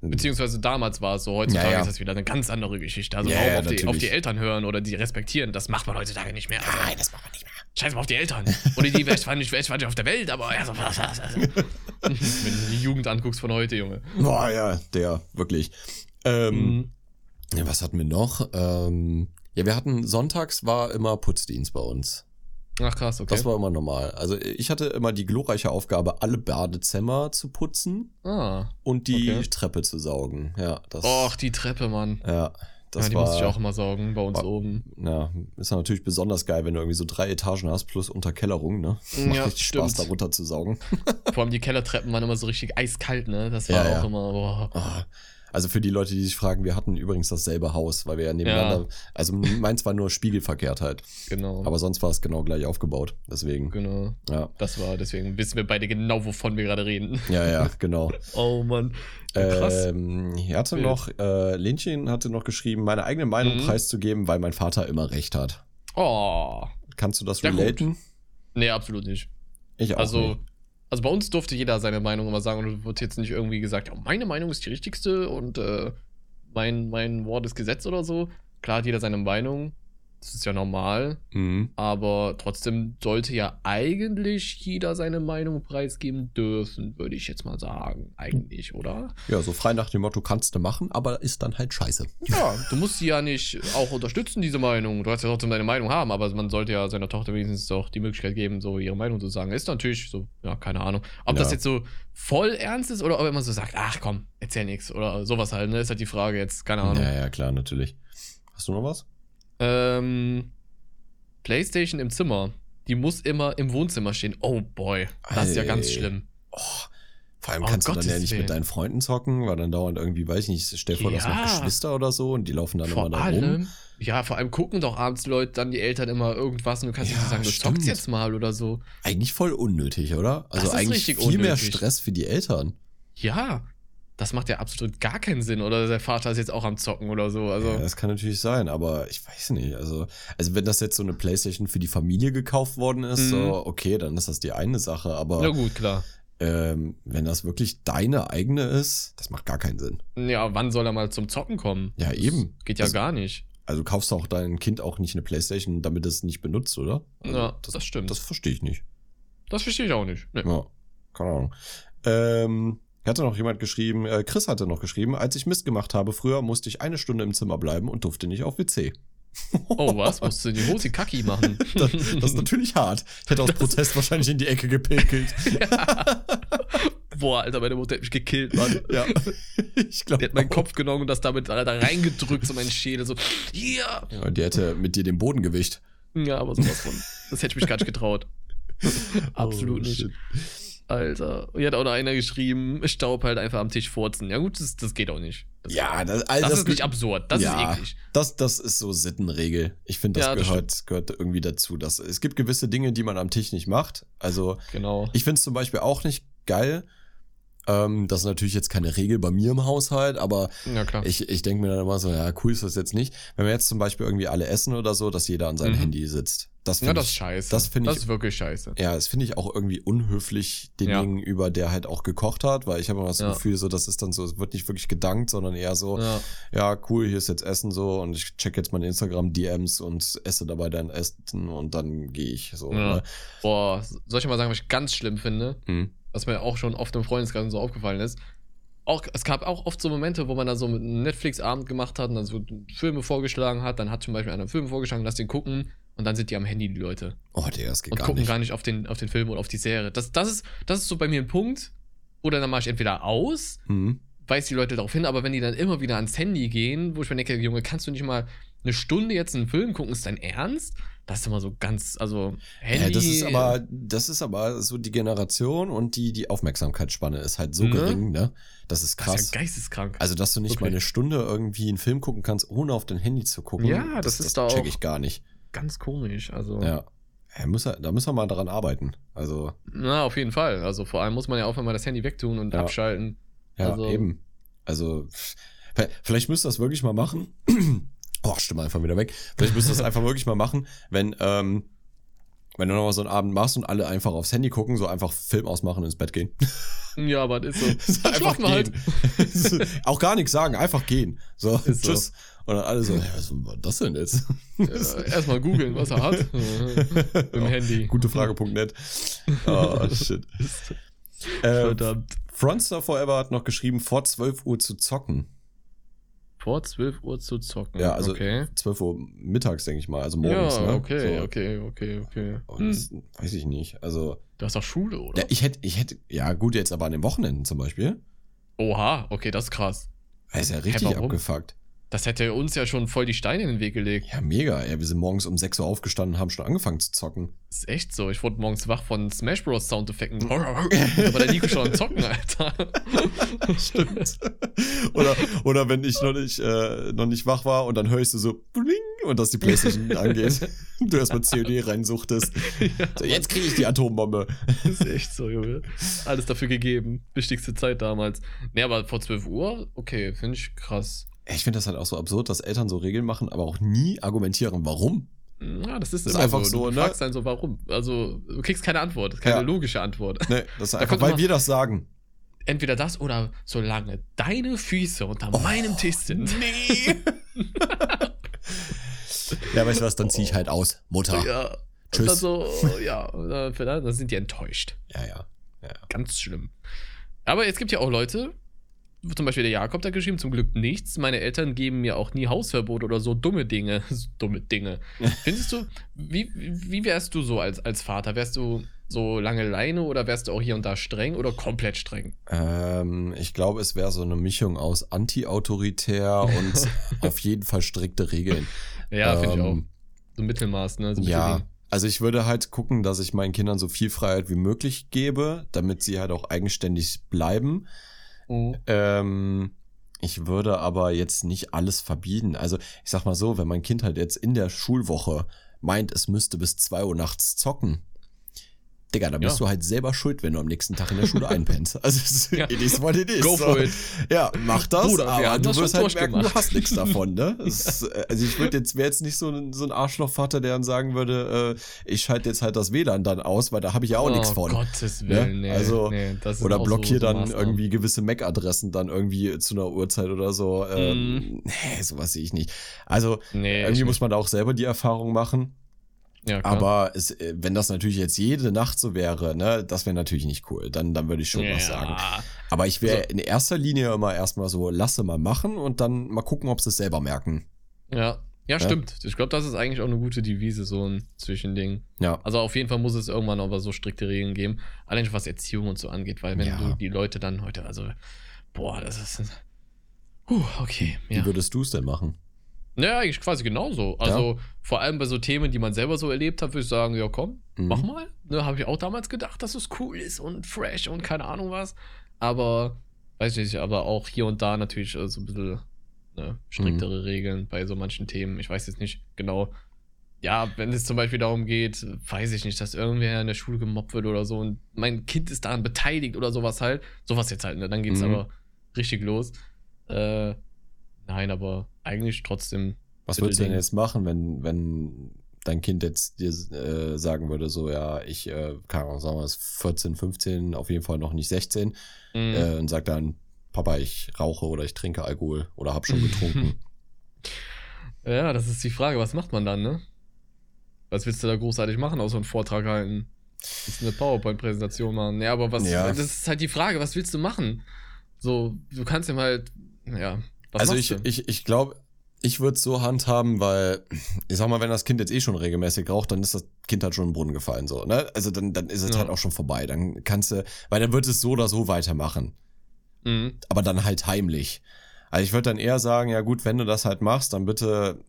Beziehungsweise damals war es so, heutzutage Ja, ist das wieder eine ganz andere Geschichte. Also ja, auf, die, auf die Eltern hören oder die respektieren, das macht man heutzutage nicht mehr. Also, Nein, das machen wir nicht mehr. scheiß mal auf die Eltern. Oder die Welt war nicht, Welt war nicht auf der Welt, aber ja, so was. was, was. <laughs> Wenn du die Jugend anguckst von heute, Junge. Boah, ja, der, wirklich. Ähm, Mhm. was hatten wir noch? Ähm, ja, wir hatten sonntags war immer Putzdienst bei uns. Ach krass, okay. Das war immer normal. Also ich hatte immer die glorreiche Aufgabe, alle Badezimmer zu putzen ah. und die Okay. Treppe zu saugen. Ja, das. Och, die Treppe, Mann. ja, das ja, die war. musste ich auch immer saugen, bei uns war- oben. Ja, ist natürlich besonders geil, wenn du irgendwie so drei Etagen hast plus Unterkellerung, ne? Macht Ja, richtig Spaß, da runter zu saugen. Vor allem die Kellertreppen waren immer so richtig eiskalt, ne? Das war Ja, auch ja. immer, boah. Ah, Also für die Leute, die sich fragen, wir hatten übrigens dasselbe Haus, weil wir ja nebeneinander. Also meins war nur spiegelverkehrt halt. Genau. Aber sonst war es genau gleich aufgebaut. Deswegen. genau. Ja, Das war, deswegen wissen wir beide genau, wovon wir gerade reden. ja, ja, genau. <laughs> Oh Mann. Krass. Ähm, er hatte Wild. noch, äh, Linchen hatte noch geschrieben, meine eigene Meinung Mhm. preiszugeben, weil mein Vater immer recht hat. Oh. Kannst du das Ja, relaten? Nee, absolut nicht. Ich auch. Also, nicht. Also bei uns durfte jeder seine Meinung immer sagen und wird jetzt nicht irgendwie gesagt, ja, meine Meinung ist die richtigste und äh, mein, mein Wort ist Gesetz oder so. Klar hat jeder seine Meinung, Das ist ja normal. Mhm. Aber trotzdem sollte ja eigentlich jeder seine Meinung preisgeben dürfen, würde ich jetzt mal sagen. Eigentlich, oder? Ja, so frei nach dem Motto kannst du machen, aber ist dann halt scheiße. Ja, du musst sie ja nicht auch unterstützen, diese Meinung. Du hast ja trotzdem deine Meinung haben, aber man sollte ja seiner Tochter wenigstens doch die Möglichkeit geben, so ihre Meinung zu sagen. Ist natürlich so, ja, keine Ahnung. Ob Ja. das jetzt so voll ernst ist oder ob man so sagt, ach komm, erzähl nichts oder sowas halt, ne? Ist halt die Frage jetzt, keine Ahnung. Ja, ja, klar, natürlich. Hast du noch was? Ähm, Playstation im Zimmer. Die muss immer im Wohnzimmer stehen. Oh boy, das ist ja ganz Ey. schlimm. Oh, vor allem Oh, kannst du dann ja Gottes nicht Willen. mit deinen Freunden zocken, weil dann dauernd irgendwie, weiß ich nicht, stell vor, das sind noch Ja. Geschwister oder so und die laufen dann Vor immer da rum. allem, ja, vor allem gucken doch abends Leute, dann die Eltern immer irgendwas und du kannst Ja, nicht sagen, du stimmt. zockst jetzt mal oder so. Eigentlich voll unnötig, oder? Also ist eigentlich viel mehr unnötig. Stress für die Eltern. Ja, das macht ja absolut gar keinen Sinn. Oder der Vater ist jetzt auch am Zocken oder so. Also, Ja, das kann natürlich sein, aber ich weiß nicht. Also, also wenn das jetzt so eine Playstation für die Familie gekauft worden ist, Mhm. so, okay, dann ist das die eine Sache. Aber na gut, klar. ähm, wenn das wirklich deine eigene ist, das macht gar keinen Sinn. Ja, wann soll er mal zum Zocken kommen? Ja, Das eben. Geht ja Also- gar nicht. Also kaufst du auch deinem Kind auch nicht eine Playstation, damit es nicht benutzt, oder? Also, Ja, das stimmt. Das verstehe ich nicht. Das verstehe ich auch nicht. Nee. Ja, keine Ahnung. Ähm, hatte noch jemand geschrieben, äh, Chris hatte noch geschrieben, als ich Mist gemacht habe früher, musste ich eine Stunde im Zimmer bleiben und durfte nicht auf WC. Oh, was? Musst du die Hose kacki machen? <laughs> Das, das ist natürlich hart. Ich hätte aus Protest wahrscheinlich in die Ecke gepinkelt. <laughs> Boah, Alter, meine Mutter hat mich gekillt, Mann. Ja, ich glaube. Die hat meinen Kopf genommen und das damit da reingedrückt, so meinen Schädel, so, hier. Ja, die hätte mit dir den Boden gewischt. Ja, aber sowas von. Das hätte ich mich gar nicht getraut. <laughs> Absolut Oh, nicht. shit. Alter. Hier hat auch noch einer geschrieben, Staub halt einfach am Tisch furzen. Ja gut, das, das geht auch nicht. Das, Ja, das, also das, das, ist nicht absurd. Das ja, ist eklig. Das, das ist so Sittenregel. Ich finde, das, Ja, gehört, gehört irgendwie dazu. Dass, es gibt gewisse Dinge, die man am Tisch nicht macht. Also, Genau. ich finde es zum Beispiel auch nicht geil. Ähm, das ist natürlich jetzt keine Regel bei mir im Haushalt, aber Ja, klar. ich, ich denke mir dann immer so, ja, cool ist das jetzt nicht. Wenn wir jetzt zum Beispiel irgendwie alle essen oder so, dass jeder an seinem Mhm. Handy sitzt. Das ja, finde das ist ich, scheiße. das ich- ist wirklich scheiße. ja, das finde ich auch irgendwie unhöflich dem Ja. gegenüber, der halt auch gekocht hat, weil ich habe immer das Ja. Gefühl, so, das ist dann so, es wird nicht wirklich gedankt, sondern eher so, Ja. ja, cool, hier ist jetzt Essen so und ich check jetzt meine Instagram-DMs und esse dabei dein Essen und dann gehe ich so. Ne? Boah, soll ich mal sagen, was ich ganz schlimm finde? Hm. was mir auch schon oft im Freundeskreis so aufgefallen ist. Auch, es gab auch oft so Momente, wo man da so mit einem Netflix-Abend gemacht hat und dann so Filme vorgeschlagen hat. Dann hat zum Beispiel einer Filme vorgeschlagen, lass den gucken. Und dann sind die am Handy, die Leute. Oh, das geht Und gar gucken nicht. gar nicht auf den, auf den Film oder auf die Serie. Das, das, ist, das ist so bei mir ein Punkt. Oder dann mache ich entweder aus, Hm. weise die Leute darauf hin, aber wenn die dann immer wieder ans Handy gehen, wo ich mir denke, Junge, kannst du nicht mal eine Stunde jetzt einen Film gucken, ist dein Ernst? Das ist immer so ganz, also Handy. Ja, das ist aber, das ist aber so die Generation und die, die Aufmerksamkeitsspanne ist halt so Ne? gering, ne? Das ist das krass. ist ja geisteskrank. also, dass du nicht Wirklich. mal eine Stunde irgendwie einen Film gucken kannst, ohne auf dein Handy zu gucken. Ja, das ist da check auch- ich gar nicht. Ganz komisch. Also, Ja. ja muss er, da müssen wir mal daran arbeiten. Also, na, auf jeden Fall. Also vor allem muss man ja auch mal das Handy wegtun und Ja. abschalten. ja, Also- eben. Also, vielleicht müsst ihr das wirklich mal machen. <clears throat> Oh, Stimme einfach wieder weg. Vielleicht müsst ihr das einfach wirklich mal machen, wenn, ähm, wenn du nochmal so einen Abend machst und alle einfach aufs Handy gucken, so einfach Film ausmachen und ins Bett gehen. Ja, aber das ist so. <laughs> So schlafen wir halt. gehen. <laughs> Auch gar nichts sagen, einfach gehen. So, Ist so. Und dann alle so, <laughs> ja, was war das denn jetzt? Äh, <laughs> Erstmal googeln, was er hat. <laughs> Mit dem Handy. Gutefrage.net. Oh, shit. Äh, Verdammt. Frontstar Forever hat noch geschrieben, vor 12 Uhr zu zocken. Vor 12 Uhr zu zocken. Ja, also Okay. 12 Uhr mittags, denke ich mal, also morgens. ja, ne? okay, so. okay, okay, okay. Hm. das weiß ich nicht. Also, Du hast doch Schule, oder? ja, ich hätte, ich hätte, ja gut, jetzt aber an den Wochenenden zum Beispiel. Oha, okay, das ist krass. Das ist ja richtig warum? abgefuckt. Das hätte uns ja schon voll die Steine in den Weg gelegt. Ja, mega. Ja, wir sind morgens um 6 Uhr aufgestanden und haben schon angefangen zu zocken. Das ist echt so. Ich wurde morgens wach von Smash Bros. Soundeffekten. da war der Nico schon am Zocken, Alter. <laughs> Stimmt. oder, oder wenn ich noch nicht, äh, noch nicht wach war und dann höre ich so, bling, und dass die Playstation <laughs> angeht. Du erstmal COD reinsuchtest. So, jetzt kriege ich die Atombombe. Das ist echt so, Junge. Alles dafür gegeben. Wichtigste Zeit damals. Nee, aber vor 12 Uhr? Okay, finde ich krass. Ich finde das halt auch so absurd, dass Eltern so Regeln machen, aber auch nie argumentieren, warum. Ja, das ist, Das ist einfach so. so, Du ne? fragst dann so, warum. Also, du kriegst keine Antwort. Keine Ja. logische Antwort. Ne, das ist <laughs> Da einfach, weil immer- wir das sagen. Entweder das oder solange deine Füße unter Oh. meinem Tisch sind. Nee. <laughs> Ja, weißt du was, dann zieh ich halt aus. Mutter. Ja. Tschüss. Und dann so, ja, dann sind die enttäuscht. Ja, ja. ja. Ganz schlimm. Aber es gibt ja auch Leute, zum Beispiel der Jakob hat geschrieben, zum Glück nichts. Meine Eltern geben mir auch nie Hausverbot oder so dumme Dinge. <laughs> So dumme Dinge. <laughs> Findest du, wie, wie wärst du so als, als Vater? Wärst du so lange Leine oder wärst du auch hier und da streng oder komplett streng? Ähm, ich glaube, es wäre so eine Mischung aus anti-autoritär <laughs> und auf jeden Fall strikte Regeln. Ja, finde ich auch. Ähm, So ein Mittelmaß, ne? So Ja, also ich würde halt gucken, dass ich meinen Kindern so viel Freiheit wie möglich gebe, damit sie halt auch eigenständig bleiben. Mhm. Ähm, ich würde aber jetzt nicht alles verbieten. Also ich sag mal so, wenn mein Kind halt jetzt in der Schulwoche meint, es müsste bis 2 Uhr nachts zocken, Digga, da bist Ja. du halt selber schuld, wenn du am nächsten Tag in der Schule einpennst. <laughs> Also es ist, Ja. it is what it is. Go so. for it. Ja, mach das, Bruder, aber du wirst halt merken, du hast nichts davon, ne? <laughs> Es, äh, also ich würde jetzt, wäre jetzt nicht so ein, so ein Arschlochvater, der dann sagen würde, äh, ich schalte jetzt halt das WLAN dann aus, weil da habe ich ja auch nichts von. Oh Gottes Willen, nee, Also, nee, Oder auch blockier so, so dann Maßnahmen. irgendwie gewisse MAC-Adressen dann irgendwie zu einer Uhrzeit oder so. Ähm, Mhm. Nee, sowas sehe ich nicht. Also Nee, irgendwie muss man da auch selber die Erfahrung machen. Ja. Aber es, äh, wenn das natürlich jetzt jede Nacht so wäre, ne, das wäre natürlich nicht cool. Dann, dann würde ich schon was sagen. Aber ich wäre Also- in erster Linie immer erstmal so, lasse mal machen und dann mal gucken, ob sie es selber merken. Ja, ja, stimmt. Ich glaube, das ist eigentlich auch eine gute Devise, so ein Zwischending. Ja. Also auf jeden Fall muss es irgendwann aber so strikte Regeln geben. Allein schon was Erziehung und so angeht, weil wenn Ja. du die Leute dann heute, also, boah, das ist. Puh, okay. Wie Ja. würdest du es denn machen? Ja, eigentlich quasi genauso. Also vor allem bei so Themen, die man selber so erlebt hat, würde ich sagen, ja komm, Mhm. mach mal. Ne, Habe ich auch damals gedacht, dass es cool ist und fresh und keine Ahnung was. Aber, weiß ich nicht, aber auch hier und da natürlich äh, so ein bisschen ne, Mhm. striktere Regeln bei so manchen Themen. Ich weiß jetzt nicht genau. Ja, wenn es zum Beispiel darum geht, weiß ich nicht, dass irgendwer in der Schule gemobbt wird oder so und mein Kind ist daran beteiligt oder sowas halt. Sowas jetzt halt, ne? Dann geht's Mhm. aber richtig los. Äh, nein, aber eigentlich trotzdem. Was würdest du denn jetzt machen, wenn, wenn dein Kind jetzt dir äh, sagen würde, so, ja, ich, äh, keine Ahnung, sagen wir es 14, 15, auf jeden Fall noch nicht 16, Mhm. äh, und sagt dann, Papa, ich rauche oder ich trinke Alkohol oder hab schon getrunken. <laughs> Ja, das ist die Frage, was macht man dann, ne? Was willst du da großartig machen, außer einen Vortrag halten? Willst du eine PowerPoint-Präsentation machen? Ja, aber was, Ja. das ist halt die Frage, was willst du machen? So, du kannst ihm halt, ja, was also ich, ich, ich glaube, ich würde es so handhaben, weil, ich sag mal, wenn das Kind jetzt eh schon regelmäßig raucht, dann ist das Kind halt schon den Brunnen gefallen, so, ne? Also dann, dann ist es Ja. halt auch schon vorbei. Dann kannst du, weil dann wird es so oder so weitermachen. Mhm. aber dann halt heimlich. Also ich würde dann eher sagen, ja gut, wenn du das halt machst, dann bitte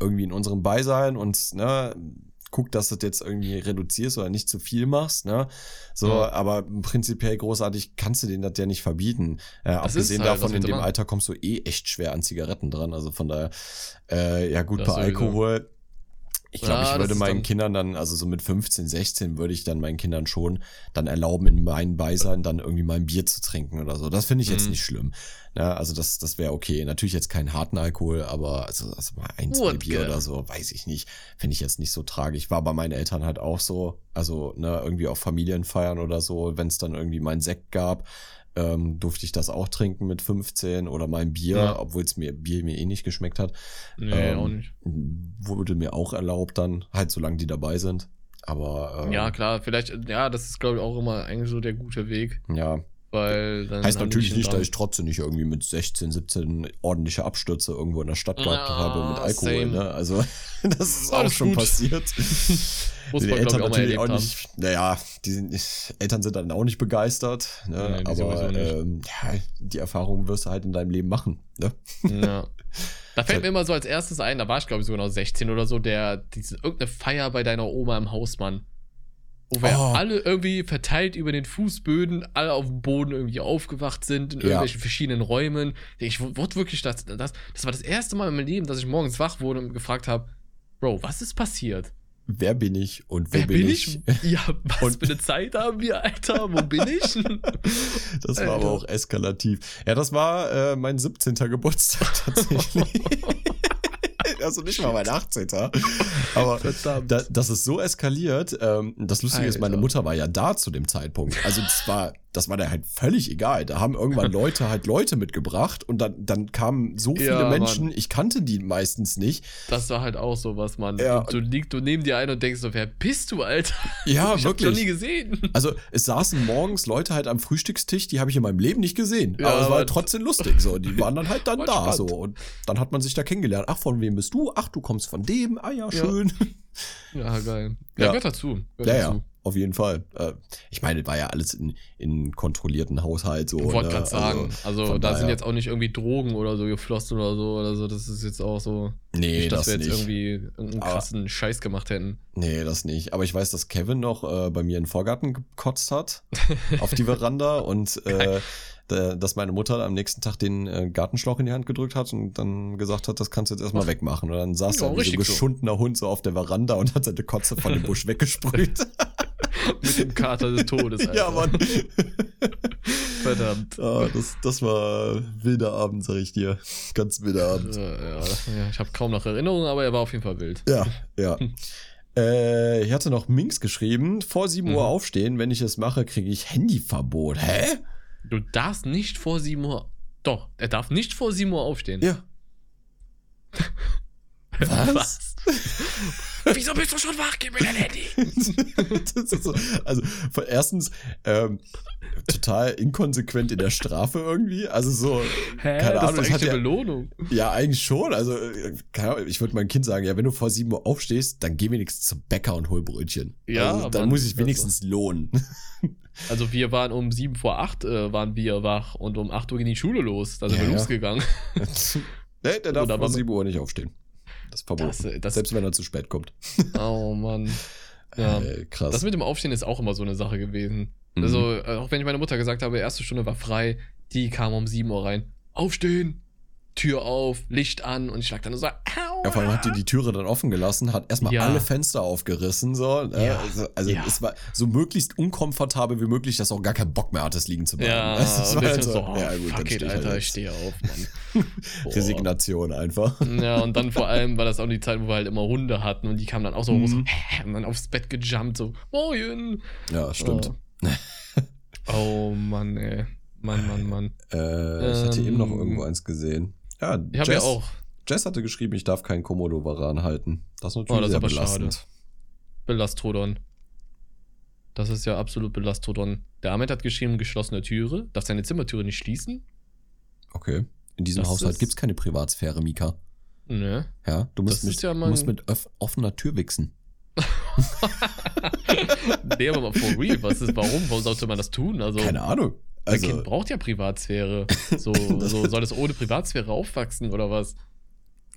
irgendwie in unserem Beisein und ne, guck, dass du das jetzt irgendwie reduzierst oder nicht zu viel machst, ne? So, Ja. aber prinzipiell großartig kannst du denen das ja nicht verbieten. Äh, abgesehen halt, davon, in dem? Alter kommst du eh echt schwer an Zigaretten dran. Also von daher, äh, ja gut, Das bei. Alkohol. Ich glaube, Ja, ich würde meinen Kindern dann, also so mit 15, 16, würde ich dann meinen Kindern schon dann erlauben, in meinem Beisein dann irgendwie mal ein Bier zu trinken oder so. Das finde ich jetzt Mhm. nicht schlimm. Ja, also das, das wäre okay. Natürlich jetzt keinen harten Alkohol, aber also, also mal ein, zwei. Bier oder so, weiß ich nicht. Finde ich jetzt nicht so tragisch. War bei meinen Eltern halt auch so. Also, ne, irgendwie auf Familienfeiern oder so, wenn es dann irgendwie mal einen Sekt gab, ähm, durfte ich das auch trinken mit 15 oder mal ein Bier, Ja. obwohl es mir Bier mir eh nicht geschmeckt hat. Nee, ähm, auch nicht. Wurde mir auch erlaubt dann, halt solange die dabei sind. Aber ähm, Ja, klar, vielleicht, ja, das ist, glaube ich, auch immer eigentlich so der gute Weg, ja. Weil dann. Heißt haben natürlich nicht, dass ich trotzdem nicht irgendwie mit 16, 17 ordentliche Abstürze irgendwo in der Stadt gehabt Ja, habe mit Alkohol. Ne? Also <laughs> das ist auch Alles schon gut. passiert. <laughs> Muss die man, Eltern ich, auch natürlich auch haben. nicht, naja, die sind, Eltern sind dann auch nicht begeistert, ne? Nee, aber nicht. ähm, ja, die Erfahrung wirst du halt in deinem Leben machen. Ne? Ja. <laughs> Da fällt mir immer so als erstes ein, da war ich glaube ich sogar noch 16 oder so, der, diese, irgendeine Feier bei deiner Oma im Haus, Mann. Wo wir Oh. alle irgendwie verteilt über den Fußböden, alle auf dem Boden irgendwie aufgewacht sind, in Ja. irgendwelchen verschiedenen Räumen. Ich wurde wirklich, das, das, das war das erste Mal in meinem Leben, dass ich morgens wach wurde und gefragt habe, Bro, was ist passiert? Wer bin ich und wo Wer bin, bin ich? ich? Ja, <laughs> was Und- für eine Zeit haben wir, Alter? Wo bin ich? <laughs> Das war aber Alter. auch eskalativ. Ja, das war äh, mein 17. Geburtstag <laughs> tatsächlich. <laughs> Also nicht mal mein 18. Aber da, das ist so eskaliert. Ähm, das Lustige Alter. ist, meine Mutter war ja da zu dem Zeitpunkt. Also das war, das war da halt völlig egal. Da haben irgendwann <laughs> Leute halt Leute mitgebracht und dann, dann kamen so viele ja, Menschen, Mann. ich kannte die meistens nicht. Das war halt auch so was, Mann. Ja. Du, liegst, du neben dir ein und denkst so, wer bist du, Alter? <laughs> Ja, ich wirklich. Hab noch nie gesehen. Also es saßen morgens Leute halt am Frühstückstisch, die habe ich in meinem Leben nicht gesehen. Ja, aber es war halt trotzdem lustig. So, die waren dann halt dann da spannend. so. Und dann hat man sich da kennengelernt. Ach, von wem bist du? Ach, du kommst von dem. Ah ja, schön. <laughs> Ja, geil. Ja, ja. gehört dazu. Gehört ja, dazu. ja auf jeden Fall. Äh, ich meine, war ja alles in, in kontrollierten Haushalt so. Ich wollte ne? gerade sagen, also, also da daher. sind jetzt auch nicht irgendwie Drogen oder so geflossen oder so oder so. Das ist jetzt auch so. Nee, nicht, dass das wir jetzt nicht. irgendwie einen krassen Aber, Scheiß gemacht hätten. Nee, das nicht. Aber ich weiß, dass Kevin noch äh, bei mir in den Vorgarten gekotzt hat. <laughs> auf die Veranda und äh, dass meine Mutter am nächsten Tag den äh, Gartenschlauch in die Hand gedrückt hat und dann gesagt hat, das kannst du jetzt erstmal wegmachen. Und dann saß ja, er wie so ein geschundener so. Hund so auf der Veranda und hat seine Kotze von dem Busch <laughs> weggesprüht. Mit dem Kater des Todes. Alter. Ja, Mann. <laughs> Verdammt. Ah, das, das war wilder Abend, sag ich dir. Ganz wilder Abend. Ja, ja, ich habe kaum noch Erinnerungen, aber er war auf jeden Fall wild. Ja, ja. <laughs> äh, ich hatte noch Minx geschrieben, vor 7 Uhr mhm. aufstehen, wenn ich es mache, kriege ich Handyverbot. Hä? Du darfst nicht vor 7 Uhr. Doch, er darf nicht vor 7 Uhr aufstehen. Ja. <laughs> Was? Was? <laughs> Wieso bist du schon wach? Gib mir dein Handy. <laughs> so, also, erstens, ähm, total inkonsequent in der Strafe irgendwie. Also so, Hä, keine das Ahnung. Das ist eigentlich ja, Belohnung. Ja, eigentlich schon. Also, Ahnung, ich würde meinem Kind sagen, ja, wenn du vor 7 Uhr aufstehst, dann geh wenigstens zum Bäcker und hol Brötchen. Ja, also, dann muss ich wenigstens so. lohnen. Also wir waren um 7 vor 8 äh, waren wir wach und um 8 Uhr ging die Schule los. Da sind ja, wir ja. losgegangen. <laughs> nee, der darf vor 7 Uhr nicht aufstehen. Das ist verboten. Das, das, Selbst wenn er zu spät kommt. <laughs> Oh Mann. Ja. Äh, krass. Das mit dem Aufstehen ist auch immer so eine Sache gewesen. Mhm. Also, äh, auch wenn ich meiner Mutter gesagt habe, erste Stunde war frei, die kam um 7 Uhr rein. Aufstehen! Tür auf, Licht an und ich lag dann so, Au, ja, vor allem hat die die Türe dann offen gelassen, hat erstmal ja. alle Fenster aufgerissen, so. Ne? Ja. Also, also ja. es war so möglichst unkomfortabel wie möglich, dass auch gar keinen Bock mehr hattest, liegen zu bleiben. Ja, <laughs> das war halt so, so oh, ja, gut, fuck it, Alter, halt ich stehe auf, <laughs> Mann. Resignation einfach. Ja, und dann vor <laughs> allem war das auch die Zeit, wo wir halt immer Hunde hatten und die kamen dann auch so, mhm. so und dann aufs Bett gejumpt, so, moin. Ja, stimmt. Oh, oh Mann, ey. Mann, Mann, Mann. Äh, ich hatte ähm, eben noch irgendwo eins gesehen. Ja, ich habe ja auch. Jess hatte geschrieben, ich darf keinen Komodo-Varan halten. Das ist natürlich oh, das sehr ist belastend. Schade. Belastrodon. Das ist ja absolut Belastrodon. Der Ahmed hat geschrieben, geschlossene Türe, darf seine Zimmertüre nicht schließen. Okay. In diesem das Haushalt gibt es keine Privatsphäre, Mika. Ne. Ja, du musst, mit, ja musst mit offener Tür wichsen. <laughs> nee, aber mal for real, was ist, warum? Warum sollte man das tun? Also, Keine Ahnung. Also, ein Kind braucht ja Privatsphäre. <laughs> So, so soll es ohne Privatsphäre aufwachsen oder was?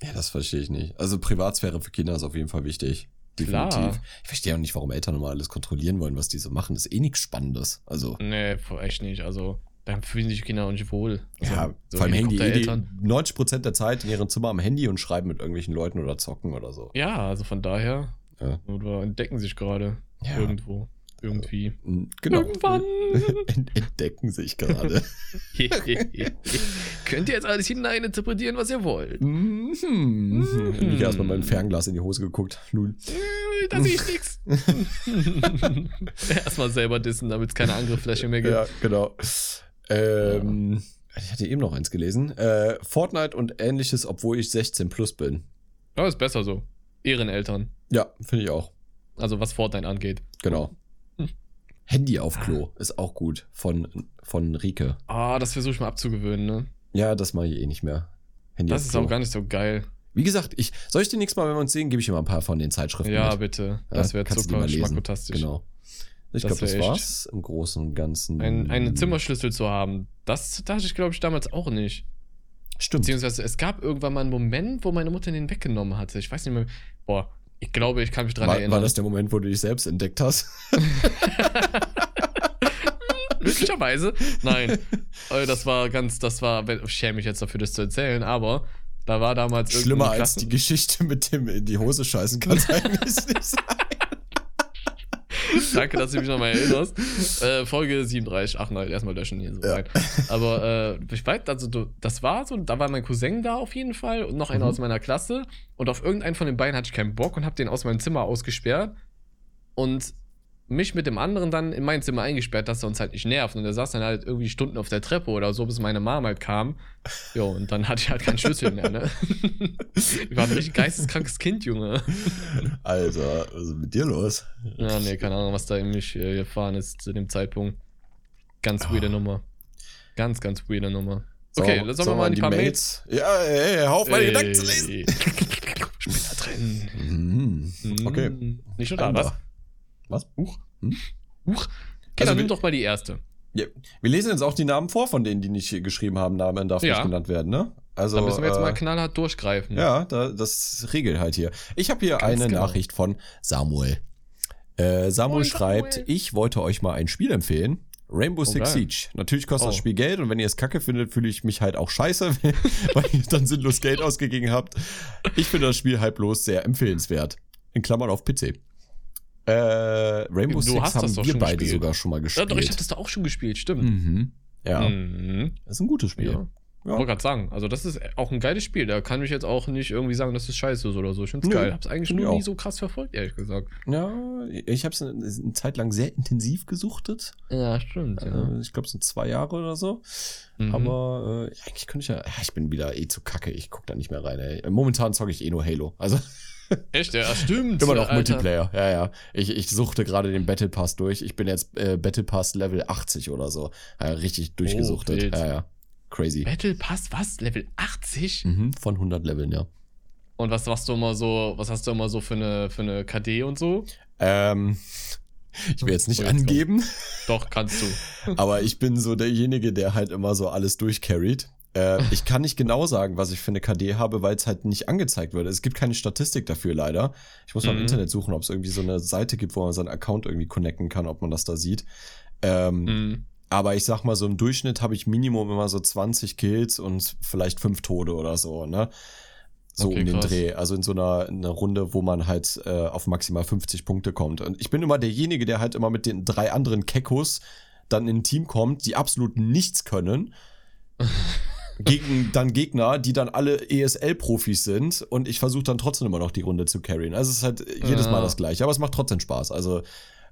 Ja, das verstehe ich nicht. Also Privatsphäre für Kinder ist auf jeden Fall wichtig. Definitiv. Klar. Ich verstehe auch nicht, warum Eltern immer alles kontrollieren wollen, was die so machen. Das ist eh nichts Spannendes. Also. Nee, echt nicht. Also, dann fühlen sich Kinder auch nicht wohl. Also, ja, so vor allem Handy. Eh die 90% der Zeit in ihrem Zimmer am Handy und schreiben mit irgendwelchen Leuten oder zocken oder so. Ja, also von daher. Ja. Oder entdecken sich gerade ja. irgendwo irgendwie. Genau. Irgendwann. <laughs> Entdecken sich gerade. <laughs> Könnt ihr jetzt alles hineininterpretieren, was ihr wollt. Mhm. Mhm. Ich erstmal mein Fernglas in die Hose geguckt. Nun. Äh, da sehe ich nichts. <laughs> erstmal selber dissen, damit es keine Angriffsfläche mehr gibt. Ja, genau. Ähm, ich hatte eben noch eins gelesen. Äh, Fortnite und ähnliches, obwohl ich 16 plus bin. Ja, ist besser so. Ehreneltern. Ja, finde ich auch. Also was Fortnite angeht. Genau. Handy auf Klo ah. ist auch gut von, von Rike. Ah, das versuche ich mal abzugewöhnen, ne? Ja, das mache ich eh nicht mehr. Handy das ist Klo. auch gar nicht so geil. Wie gesagt, ich, soll ich dir nächstes Mal, wenn wir uns sehen, gebe ich dir mal ein paar von den Zeitschriften Ja, mit. bitte. Das wäre ja, super schmackfantastisch. Genau. Ich glaube, das war's im Großen und Ganzen. Ein, einen Zimmerschlüssel zu haben, das dachte ich, glaube ich, damals auch nicht. Stimmt. Beziehungsweise es gab irgendwann mal einen Moment, wo meine Mutter den weggenommen hatte. Ich weiß nicht mehr. Boah, ich glaube, ich kann mich dran war, erinnern. War das der Moment, wo du dich selbst entdeckt hast? <laughs> Möglicherweise. Nein. Äh, das war ganz, das war, ich schäme mich jetzt dafür, das zu erzählen, aber da war damals Schlimmer als die Geschichte mit dem in die Hose scheißen kann es eigentlich nicht sein. <laughs> Danke, dass du mich nochmal erinnerst. Äh, Folge 37, 38, erstmal löschen hier so Ja. rein. Aber äh, ich weiß, also das war so, da war mein Cousin da auf jeden Fall und noch einer Mhm. aus meiner Klasse. Und auf irgendeinen von den beiden hatte ich keinen Bock und hab den aus meinem Zimmer ausgesperrt. Und mich mit dem anderen dann in mein Zimmer eingesperrt, dass er uns halt nicht nervt. Und der saß dann halt irgendwie Stunden auf der Treppe oder so, bis meine Mom halt kam. Jo, und dann hatte ich halt keinen Schlüssel mehr, ne? <laughs> ich war ein richtig geisteskrankes Kind, Junge. Alter, was ist mit dir los? Ja, nee, keine Ahnung, was da in mich äh, gefahren ist zu dem Zeitpunkt. Ganz weirde Ah. Nummer. Ganz, ganz weirde Nummer. So, Okay, sollen wir mal in die paar Mails. Ja, ey, hör auf, meine Gedanken zu lesen. <laughs> Später drin. Mhm. Okay. Mm, Nicht nur da, was? Was? Huch. Hm? Huch. Okay, Also nimm doch mal die erste. Ja, wir lesen jetzt auch die Namen vor, von denen, die nicht hier geschrieben haben. Namen darf Ja. nicht genannt werden, ne? Also, Da müssen wir jetzt äh, mal knallhart durchgreifen. Ja, da, das regelt halt hier. Ich habe hier Ganz eine genau. Nachricht von Samuel. Äh, Samuel Moin, schreibt, Samuel. ich wollte euch mal ein Spiel empfehlen. Rainbow Oh, Six geil. Siege. Natürlich kostet das Oh. Spiel Geld und wenn ihr es kacke findet, fühle ich mich halt auch scheiße, <laughs> weil ihr dann sinnlos Geld ausgegeben habt. Ich finde das Spiel halt bloß sehr empfehlenswert. In Klammern auf PC. Äh, Rainbow Du Six hast das haben doch wir schon beide gespielt. sogar schon mal Ja, gespielt. doch, ich hab das da auch schon gespielt, stimmt. mhm. Ja, Mhm. das ist ein gutes Spiel. Ja. Ich wollte gerade sagen, also das ist auch ein geiles Spiel. Da kann ich jetzt auch nicht irgendwie sagen, dass es scheiße ist oder so. Ich finde es geil. Hab's eigentlich nur nie so krass verfolgt, ehrlich gesagt. Ja, ich habe es eine, eine Zeit lang sehr intensiv gesuchtet. Ja, stimmt. Äh, ich glaube, so zwei Jahre oder so. Mhm. Aber äh, eigentlich könnte ich ja, ja, ich bin wieder eh zu kacke. Ich gucke da nicht mehr rein. Ey. Momentan zocke ich eh nur Halo. Also <laughs> <laughs> Echt, ja, stimmt. immer noch Alter. Multiplayer. Ja, ja. Ich, ich suchte gerade den Battle Pass durch. Ich bin jetzt äh, Battle Pass Level 80 oder so. Ja, richtig durchgesuchtet. wild. ja, ja. Crazy. Battle Pass, was? Level 80? Mhm, von 100 Leveln, ja. Und was machst du immer so, was hast du immer so für eine, für eine KD und so? Ähm, ich will jetzt nicht Oh, jetzt angeben. Doch, kannst du. <laughs> Aber ich bin so derjenige, der halt immer so alles durchcarried. Äh, ich kann nicht genau sagen, was ich für eine KD habe, weil es halt nicht angezeigt wird. Es gibt keine Statistik dafür leider. Ich muss mal im Mhm. Internet suchen, ob es irgendwie so eine Seite gibt, wo man seinen Account irgendwie connecten kann, ob man das da sieht. Ähm, Mhm. Aber ich sag mal, so im Durchschnitt habe ich Minimum immer so 20 Kills und vielleicht fünf Tode oder so, ne? So Okay, um den krass. Dreh. Also in so einer, einer Runde, wo man halt äh, auf maximal 50 Punkte kommt. Und ich bin immer derjenige, der halt immer mit den drei anderen Kekos dann in ein Team kommt, die absolut nichts können. <laughs> gegen dann Gegner, die dann alle ESL-Profis sind und ich versuche dann trotzdem immer noch die Runde zu carryen. Also es ist halt jedes Mal das gleiche, aber es macht trotzdem Spaß. Also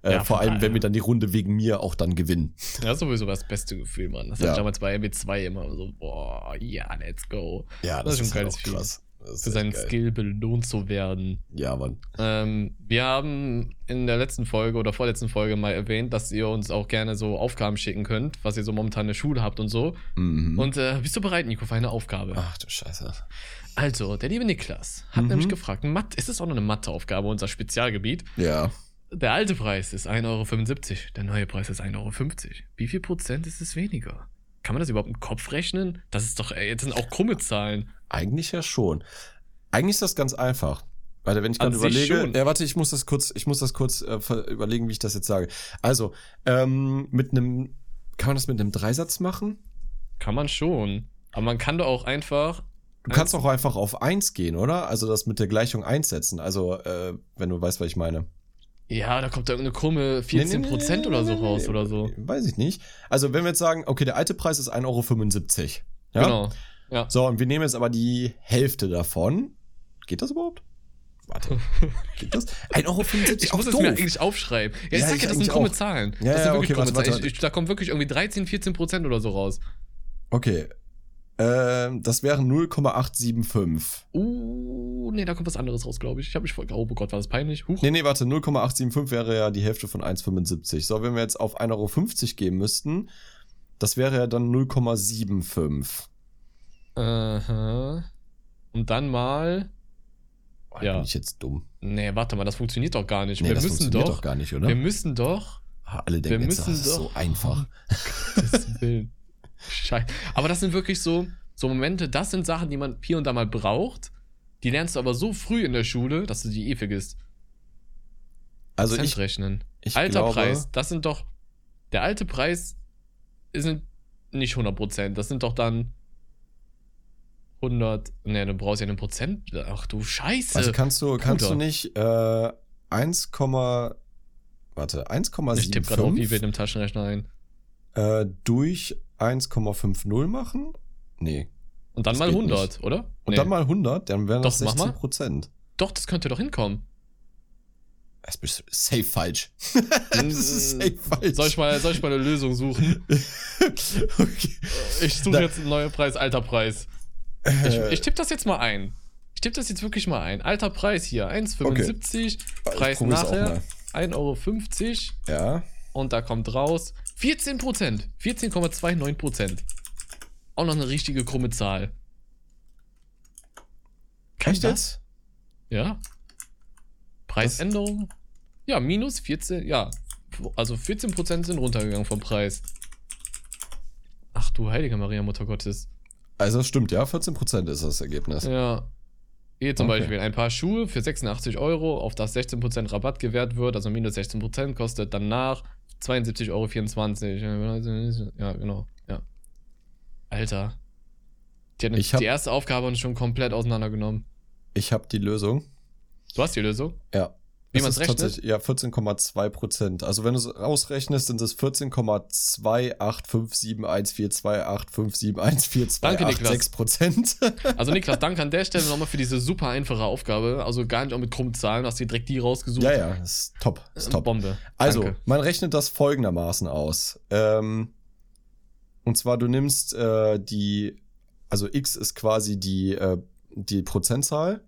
äh, Ja, vor allem, wenn wir dann die Runde wegen mir auch dann gewinnen. Das ist sowieso das beste Gefühl, Mann. Das Ja. hatte ich damals bei MB2 immer so, boah, ja, let's go. Ja, Das ist schon halt geiles Feeling. Das Für seinen geil. Skill belohnt zu werden. Ja, Mann. Ähm, wir haben in der letzten Folge oder vorletzten Folge mal erwähnt, dass ihr uns auch gerne so Aufgaben schicken könnt, was ihr so momentan in der Schule habt und so. Mhm. Und äh, bist du bereit, Nico, für eine Aufgabe? Ach du Scheiße. Also, der liebe Niklas hat Mhm. nämlich gefragt, Mathe, ist es auch noch eine Matheaufgabe, unser Spezialgebiet? Ja. Der alte Preis ist 1,75 Euro, der neue Preis ist 1,50 Euro. Wie viel Prozent ist es weniger? Kann man das überhaupt im Kopf rechnen? Das ist doch, ey, jetzt sind auch krumme Zahlen. Eigentlich ja schon. Eigentlich ist das ganz einfach. Warte, wenn ich gerade überlege. Ja, warte, ich muss das kurz, ich muss das kurz äh, überlegen, wie ich das jetzt sage. Also, ähm, mit einem, kann man das mit einem Dreisatz machen? Kann man schon. Aber man kann doch auch einfach. Du kannst auch einfach auf eins gehen, oder? Also das mit der Gleichung eins setzen. Also, äh, wenn du weißt, was ich meine. Ja, da kommt da irgendeine krumme Nee, nee, 14% nee, oder so nee, nee, raus nee. oder so. Weiß ich nicht. Also, wenn wir jetzt sagen, okay, der alte Preis ist 1,75 Euro. Ja? Genau. Ja. So, und wir nehmen jetzt aber die Hälfte davon. Geht das überhaupt? Warte. <laughs> Geht das? 1,75 Euro Ich muss es mir eigentlich aufschreiben. Ja, ich Ja, sag ja, das sind krumme auch. Zahlen. Ja, das ja, sind wirklich okay, krumme warte, warte, Zahlen. Ich, ich, da kommt wirklich irgendwie 13, 14% oder so raus. Okay. Ähm, das wären 0,875. Uh, nee, da kommt was anderes raus, glaube ich. Ich habe mich voll. Oh Gott, war das peinlich. Huch. Nee, nee, warte, 0,875 wäre ja die Hälfte von 1,75. So, wenn wir jetzt auf 1,50 Euro gehen müssten, das wäre ja dann 0,75. Aha. Und dann mal. Oh, Ja. Bin ich jetzt dumm? Nee, warte mal, das funktioniert doch gar nicht. Nee, wir das müssen funktioniert doch. doch gar nicht, oder? Wir müssen doch. Ah, Alle wir denken jetzt, müssen das ist doch- so einfach. <laughs> Gottes Willen. Scheiße. Aber das sind wirklich so, so Momente, das sind Sachen, die man hier und da mal braucht. Die lernst du aber so früh in der Schule, dass du die eh vergisst. Also Cent ich, rechnen. ich Alter glaube, Preis, das sind doch. Der alte Preis sind nicht 100%. Das sind doch dann 100. Ne, du brauchst ja einen Prozent. Ach du Scheiße. Also kannst du, kannst du nicht äh, 1, warte, Ich tippe gerade auch wie wir 1,75 im Taschenrechner ein. äh, durch 1,50 machen? Nee. Und dann mal geht 100, oder? Und Nee. dann mal 100, dann wären das Doch, mach mal. 16 Prozent. Doch, das könnte doch hinkommen. <laughs> Das ist safe falsch. das <laughs> ist safe falsch. Soll ich mal, soll ich mal eine Lösung suchen? <laughs> okay. Ich suche jetzt einen neuen Preis, alter Preis. Ich, Äh, ich tippe das jetzt mal ein. Ich tippe das jetzt wirklich mal ein. Alter Preis hier, 1,75. Preis probier's auch nachher, mal. 1,50 Euro. ja. Und da kommt raus 14 Prozent. 14,29 Prozent. Auch noch eine richtige krumme Zahl. Kann Echt das? Ja. Preisänderung? Ja, minus 14, ja. Also 14 Prozent sind runtergegangen vom Preis. Ach du heilige Maria, Mutter Gottes. Also das stimmt, ja. 14 Prozent ist das Ergebnis. Ja. Hier zum Okay. Beispiel ein Paar Schuhe für 86 Euro, auf das 16% Rabatt gewährt wird, also minus 16% kostet danach 72,24 Euro. Ja, genau. Ja. Alter. Die, hat Ich hab- die erste Aufgabe uns schon komplett auseinandergenommen. Ich habe die Lösung. Du hast die Lösung? Ja. Wie Es man's ist rechnet? Ja, 14,2 Prozent. Also wenn du es ausrechnest, sind es 14,285714285571428 Danke, Niklas. Prozent. <laughs> Also Niklas, danke an der Stelle nochmal für diese super einfache Aufgabe. Also gar nicht auch mit krummen Zahlen, hast du dir direkt die rausgesucht. ja, ja, ist top. Ist Äh, top. Bombe. Also, Danke. man rechnet das folgendermaßen aus. Ähm, und zwar, du nimmst äh, die, also x ist quasi die, äh, die Prozentzahl.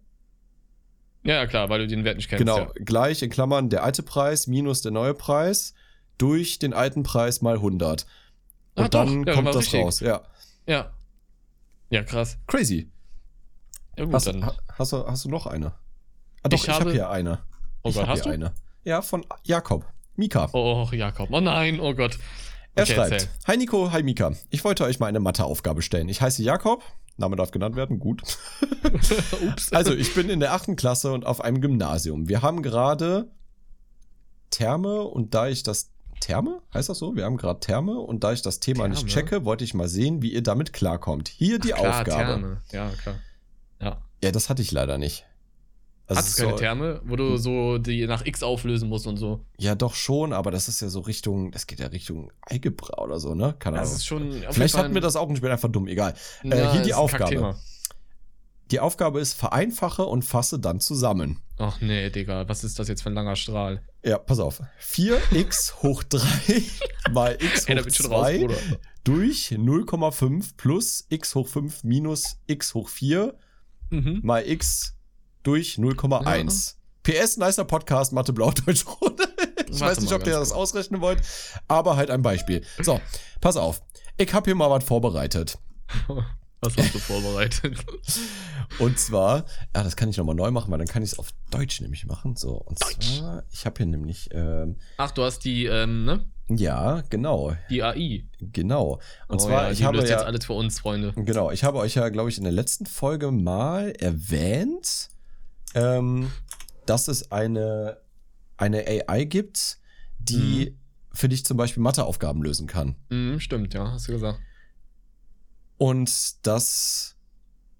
Ja, ja, klar, weil du den Wert nicht kennst. genau, Ja. gleich in Klammern der alte Preis minus der neue Preis durch den alten Preis mal 100. Und Ah, doch, dann ja, kommt das richtig. raus. Ja, ja. Ja, krass. crazy. Ja, gut, Hast, dann. ha- hast, du, hast du noch eine? Ah, doch, Ich ich, habe habe- hier eine. Oh ich Gott, hab hast hier du? eine. Ja, von Jakob. Mika. Oh, Jakob. Oh nein, oh Gott. Er Okay, schreibt, erzähl. Hi Nico, hi Mika. Ich wollte euch mal eine Matheaufgabe stellen. Ich heiße Jakob. Name darf genannt werden, gut. <laughs> <laughs> Also, ich bin in der achten Klasse und auf einem Gymnasium. Wir haben gerade Therme und da ich das Therme, heißt das so? Wir haben gerade Therme und da ich das Thema nicht Therme? checke, wollte ich mal sehen, wie ihr damit klarkommt. Hier die Ach, klar, Aufgabe. Therme. Ja, klar. Ja. Ja, das hatte ich leider nicht. Also Hast es du keine soll- Therme, wo du so die nach X auflösen musst und so? Ja, doch schon, aber das ist ja so Richtung, das geht ja Richtung Algebra oder so, ne? Keine Das Ahnung. ist schon. Vielleicht hatten wir das auch ich bin einfach dumm, egal. ein- äh, Ja, hier die ein Aufgabe. Die Aufgabe ist, vereinfache und fasse dann zusammen. Ach nee, Digga, was ist das jetzt für ein langer Strahl? Ja, pass auf. 4x <laughs> hoch 3 mal x hoch bin ich schon raus, 2 Bruder. durch 0,5 plus x hoch 5 minus x hoch 4 Mhm. mal x durch 0,1. PS, nicer Podcast, Mathe Blau, Deutsch Rot. <laughs> Ich Warte weiß nicht, ob ihr das ausrechnen wollt, aber halt ein Beispiel. So, pass auf. Ich habe hier mal was vorbereitet. <laughs> Was hast du vorbereitet? <laughs> Und zwar, ja, das kann ich nochmal neu machen, weil dann kann ich es auf Deutsch nämlich machen. So, und Deutsch. zwar, ich habe hier nämlich, ähm, Ach, du hast die, ähm, ne? ja, genau, Die AI. genau. Und oh, zwar, ja, ich habe ja, jetzt alles für uns, Freunde. genau, ich habe euch ja, glaube ich, in der letzten Folge mal erwähnt, ähm, dass es eine, eine AI gibt, die für dich zum Beispiel Matheaufgaben lösen kann. Mhm, stimmt, ja, hast du gesagt. Und das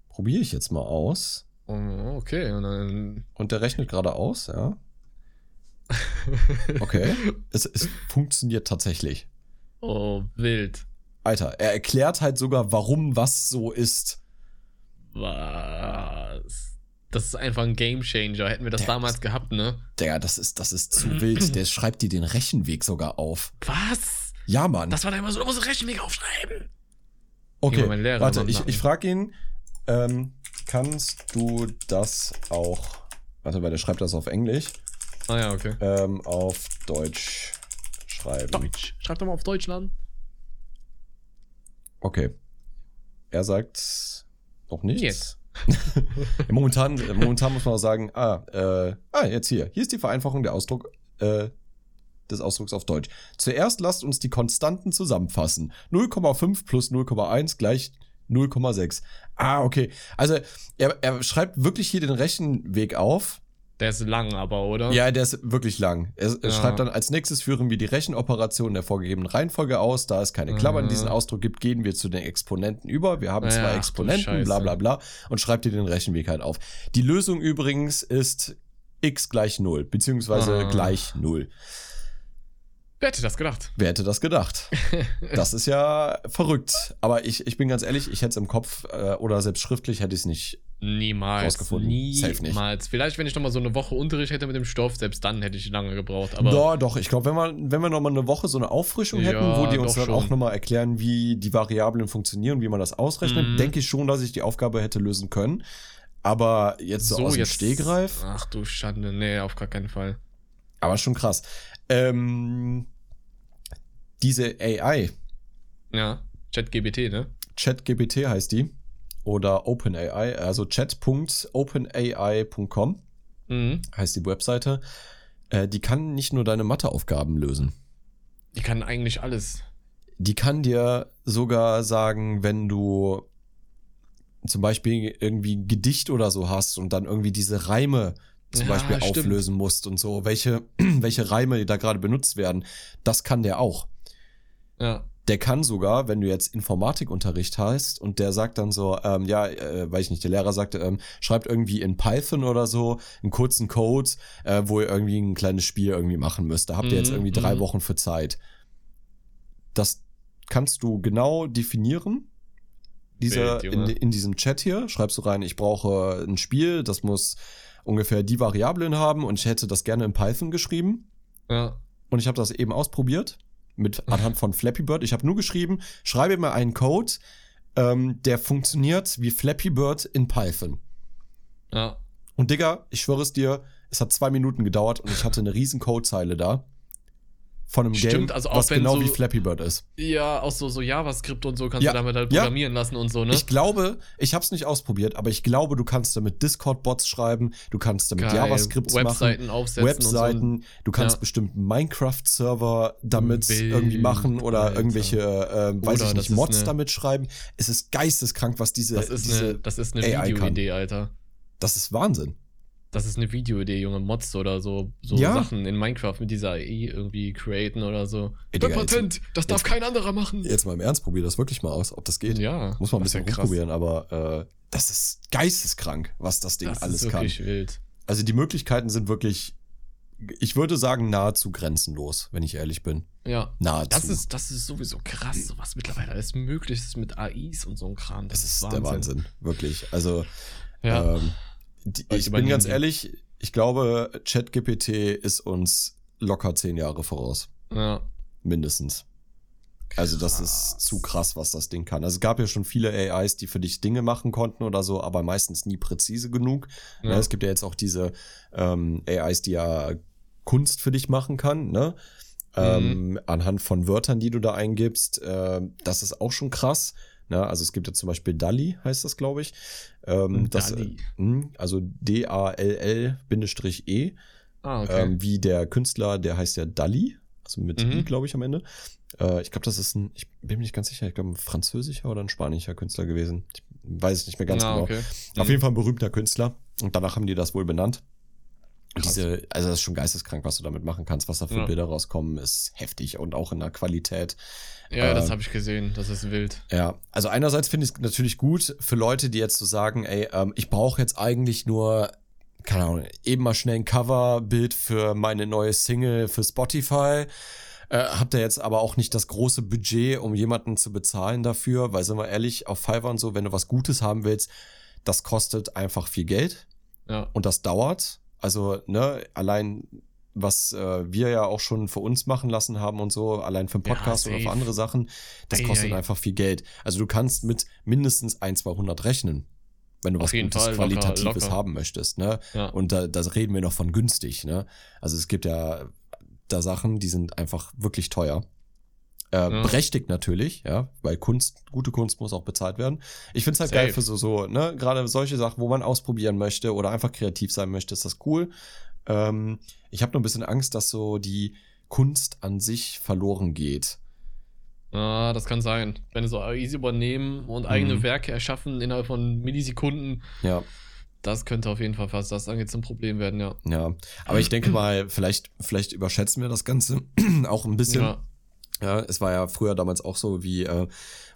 probiere ich jetzt mal aus. Oh, okay, und dann. Und der rechnet gerade aus, ja. <laughs> Okay. es, es funktioniert tatsächlich. Oh, wild. Alter, er erklärt halt sogar, warum was so ist. Was? Das ist einfach ein Gamechanger. Hätten wir das Der- damals gehabt, ne? Digga, das ist, das ist zu wild. <clears throat> Der schreibt dir den Rechenweg sogar auf. Was? Ja, Mann. Das war da immer so, du musst Rechenweg aufschreiben. okay, warte, ich, ich frage ihn, ähm, kannst du das auch, warte, weil der schreibt das auf Englisch, Ah ja, okay. ähm, auf Deutsch schreiben. Deutsch. Schreib doch mal auf Deutschland. Okay. Er sagt noch nichts. Jetzt. <laughs> Momentan, momentan muss man auch sagen, ah, äh, ah, jetzt hier. Hier ist die Vereinfachung der Ausdruck, äh, des Ausdrucks auf Deutsch. Zuerst lasst uns die Konstanten zusammenfassen. 0,5 plus 0,1 gleich 0,6. Ah, okay. Also er, er schreibt wirklich hier den Rechenweg auf. Der ist lang, aber, oder? Ja, der ist wirklich lang. Er, Ja. schreibt dann, als nächstes führen wir die Rechenoperation der vorgegebenen Reihenfolge aus. Da es keine Klammer in Mhm. diesem Ausdruck gibt, gehen wir zu den Exponenten über. Wir haben Ja, zwei Exponenten, bla bla bla. Und schreibt dir den Rechenweg halt auf. Die Lösung übrigens ist x gleich 0, beziehungsweise Ah. gleich 0. Wer hätte das gedacht? Wer hätte das gedacht? <laughs> Das ist ja verrückt. Aber ich, ich bin ganz ehrlich, ich hätte es im Kopf äh, oder selbst schriftlich hätte ich es nicht. Niemals. Niemals. Vielleicht, wenn ich noch mal so eine Woche Unterricht hätte mit dem Stoff, selbst dann hätte ich lange gebraucht. Aber doch, doch. Ich glaube, wenn wir, wenn wir noch mal eine Woche so eine Auffrischung hätten, Ja, wo die uns dann auch schon. noch mal erklären, wie die Variablen funktionieren, wie man das ausrechnet, Mhm. denke ich schon, dass ich die Aufgabe hätte lösen können. Aber jetzt so, aus dem Stehgreif, Ach du Schande. Nee, auf gar keinen Fall. aber schon krass. Ähm, diese AI, Ja. ChatGBT, ne? ChatGPT heißt die, oder OpenAI, also chat.openai.com Mhm. heißt die Webseite, äh, die kann nicht nur deine Matheaufgaben lösen. Die kann eigentlich alles. Die kann dir sogar sagen, wenn du zum Beispiel irgendwie ein Gedicht oder so hast und dann irgendwie diese Reime zum Ja, Beispiel stimmt. auflösen musst und so, welche, <clears throat> welche Reime da gerade benutzt werden, das kann der auch. Ja. Der kann sogar, wenn du jetzt Informatikunterricht hast und der sagt dann so, ähm, ja, äh, weiß ich nicht, der Lehrer sagte, ähm, schreibt irgendwie in Python oder so einen kurzen Code, äh, wo ihr irgendwie ein kleines Spiel irgendwie machen müsst. Da habt ihr jetzt Mhm, irgendwie drei mhm. Wochen für Zeit. Das kannst du genau definieren. Dieser, Wild, in, in diesem Chat hier schreibst du rein, ich brauche ein Spiel, das muss ungefähr die Variablen haben und ich hätte das gerne in Python geschrieben. Ja. Und ich habe das eben ausprobiert mit anhand von Flappy Bird. Ich habe nur geschrieben, schreibe mir einen Code, ähm, der funktioniert wie Flappy Bird in Python. Ja. Und Digga, ich schwöre es dir, es hat zwei Minuten gedauert und ich hatte eine riesen Codezeile da. Von einem Stimmt, Game, also was genau so- wie Flappy Bird ist. Ja, auch so, so JavaScript und so kannst Ja, du damit halt ja. programmieren lassen und so, ne? Ich glaube, ich habe es nicht ausprobiert, aber ich glaube, du kannst damit Discord-Bots schreiben, du kannst damit Geil. JavaScripts machen. Webseiten aufsetzen Webseiten, du kannst Ja. bestimmt Minecraft-Server damit Wild, irgendwie machen oder Alter. irgendwelche, äh, weiß Oder ich nicht, Mods eine- damit schreiben. Es ist geisteskrank, was diese, so. Das ist diese eine, das ist eine. Videoidee, Alter. das ist Wahnsinn. Das ist eine Videoidee, Junge. Mods oder so, so Ja. Sachen in Minecraft mit dieser AI irgendwie createn oder so. Ey, Digga, Patent, das darf jetzt- kein anderer machen. Jetzt mal im Ernst, probier das wirklich mal aus, ob das geht. Ja. Muss man ein bisschen rumprobieren, aber äh, das ist geisteskrank, was das Ding Das alles ist kann. wirklich wild. Also die Möglichkeiten sind wirklich, ich würde sagen, nahezu grenzenlos, wenn ich ehrlich bin. Ja. Nahezu. Das ist, das ist sowieso krass, was mittlerweile alles möglich ist mit AIs und so ein Kram. Das, Das ist der Wahnsinn, wirklich. Also, Ja. ähm, die, ich bin ganz ehrlich, ich glaube, ChatGPT ist uns locker zehn Jahre voraus. ja. Mindestens. Also, das ist zu krass, was das Ding kann. Also, es gab ja schon viele AIs, die für dich Dinge machen konnten oder so, aber meistens nie präzise genug. Ja. Ne, es gibt ja jetzt auch diese ähm, AIs, die ja Kunst für dich machen kann, ne? Mhm. Ähm, anhand von Wörtern, die du da eingibst. Ähm, das ist auch schon krass. Ne? Also es gibt ja zum Beispiel DALI, heißt das, glaube ich. Ähm, das, DALL-E. äh, mh, also D-A-L-L-E, Ah, okay. ähm, wie der Künstler, der heißt ja DALI, also mit Mhm. I, glaube ich, am Ende. Äh, ich glaube, das ist ein, ich bin mir nicht ganz sicher, ich glaube, ein französischer oder ein spanischer Künstler gewesen. Ich weiß es nicht mehr ganz ah, genau. okay. Auf Mhm. jeden Fall ein berühmter Künstler. Und danach haben die das wohl benannt. Diese, also das ist schon geisteskrank, was du damit machen kannst. Was da für Ja. Bilder rauskommen, ist heftig und auch in der Qualität. Ja, das äh, habe ich gesehen. Das ist wild. Ja, also einerseits finde ich es natürlich gut für Leute, die jetzt so sagen, ey, ähm, ich brauche jetzt eigentlich nur, keine Ahnung, eben mal schnell ein Coverbild für meine neue Single für Spotify. Äh, habt ihr jetzt aber auch nicht das große Budget, um jemanden zu bezahlen dafür, weil sind wir ehrlich, auf Fiverr und so, wenn du was Gutes haben willst, das kostet einfach viel Geld Ja. und das dauert. Also, ne, allein was äh, wir ja auch schon für uns machen lassen haben und so, allein für einen Ja, Podcast oder für andere Sachen, das Ei, kostet ei. einfach viel Geld. Also du kannst mit mindestens ein, 200 rechnen, wenn du Auf was Gutes, Fall, locker, Qualitatives locker. haben möchtest, ne? Ja. Und da, da reden wir noch von günstig, ne? Also es gibt ja da Sachen, die sind einfach wirklich teuer. Äh, Ja. Berechtigt natürlich, ja, weil Kunst, gute Kunst muss auch bezahlt werden. Ich find's halt geil Safe. für so, so, ne, gerade solche Sachen, wo man ausprobieren möchte oder einfach kreativ sein möchte, ist das cool. Ähm, ich habe nur ein bisschen Angst, dass so die Kunst an sich verloren geht. Ah, das kann sein. Wenn so AIs übernehmen und eigene Mhm. Werke erschaffen innerhalb von Millisekunden, Ja, das könnte auf jeden Fall, was das angeht, zum Problem werden, ja. ja. Aber ich denke mal, vielleicht, vielleicht überschätzen wir das Ganze <clears throat> auch ein bisschen. Ja, Ja, es war ja früher damals auch so, wie äh,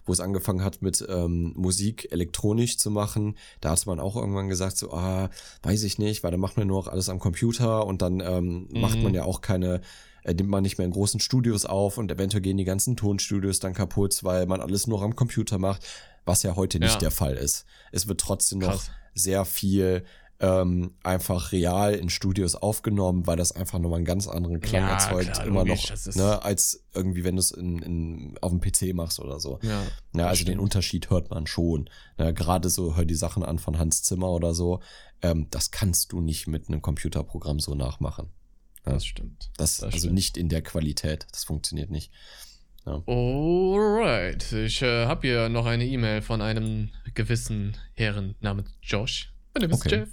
wo es angefangen hat mit ähm, Musik elektronisch zu machen. Da hat man auch irgendwann gesagt, so, ah, weiß ich nicht, weil dann macht man nur noch alles am Computer und dann ähm, macht Mhm. man ja auch keine äh, nimmt man nicht mehr in großen Studios auf und eventuell gehen die ganzen Tonstudios dann kaputt, weil man alles nur am Computer macht, was ja heute nicht Ja. der Fall ist. Es wird trotzdem noch Krass. sehr viel ähm, einfach real in Studios aufgenommen, weil das einfach nochmal einen ganz anderen Klang Ja, erzeugt, klar, immer logisch, noch, ne, als irgendwie, wenn du es in, in, auf dem PC machst oder so. Ja. Ja, also den stimmt. Unterschied hört man schon. Ja, Gerade so, hör die Sachen an von Hans Zimmer oder so. Ähm, das kannst du nicht mit einem Computerprogramm so nachmachen. Ja. Das stimmt. Das, Das also stimmt. nicht in der Qualität. Das funktioniert nicht. Alright. Ich äh, habe hier noch eine E-Mail von einem gewissen Herren namens Josh. Mein Name ist Okay. Jeff.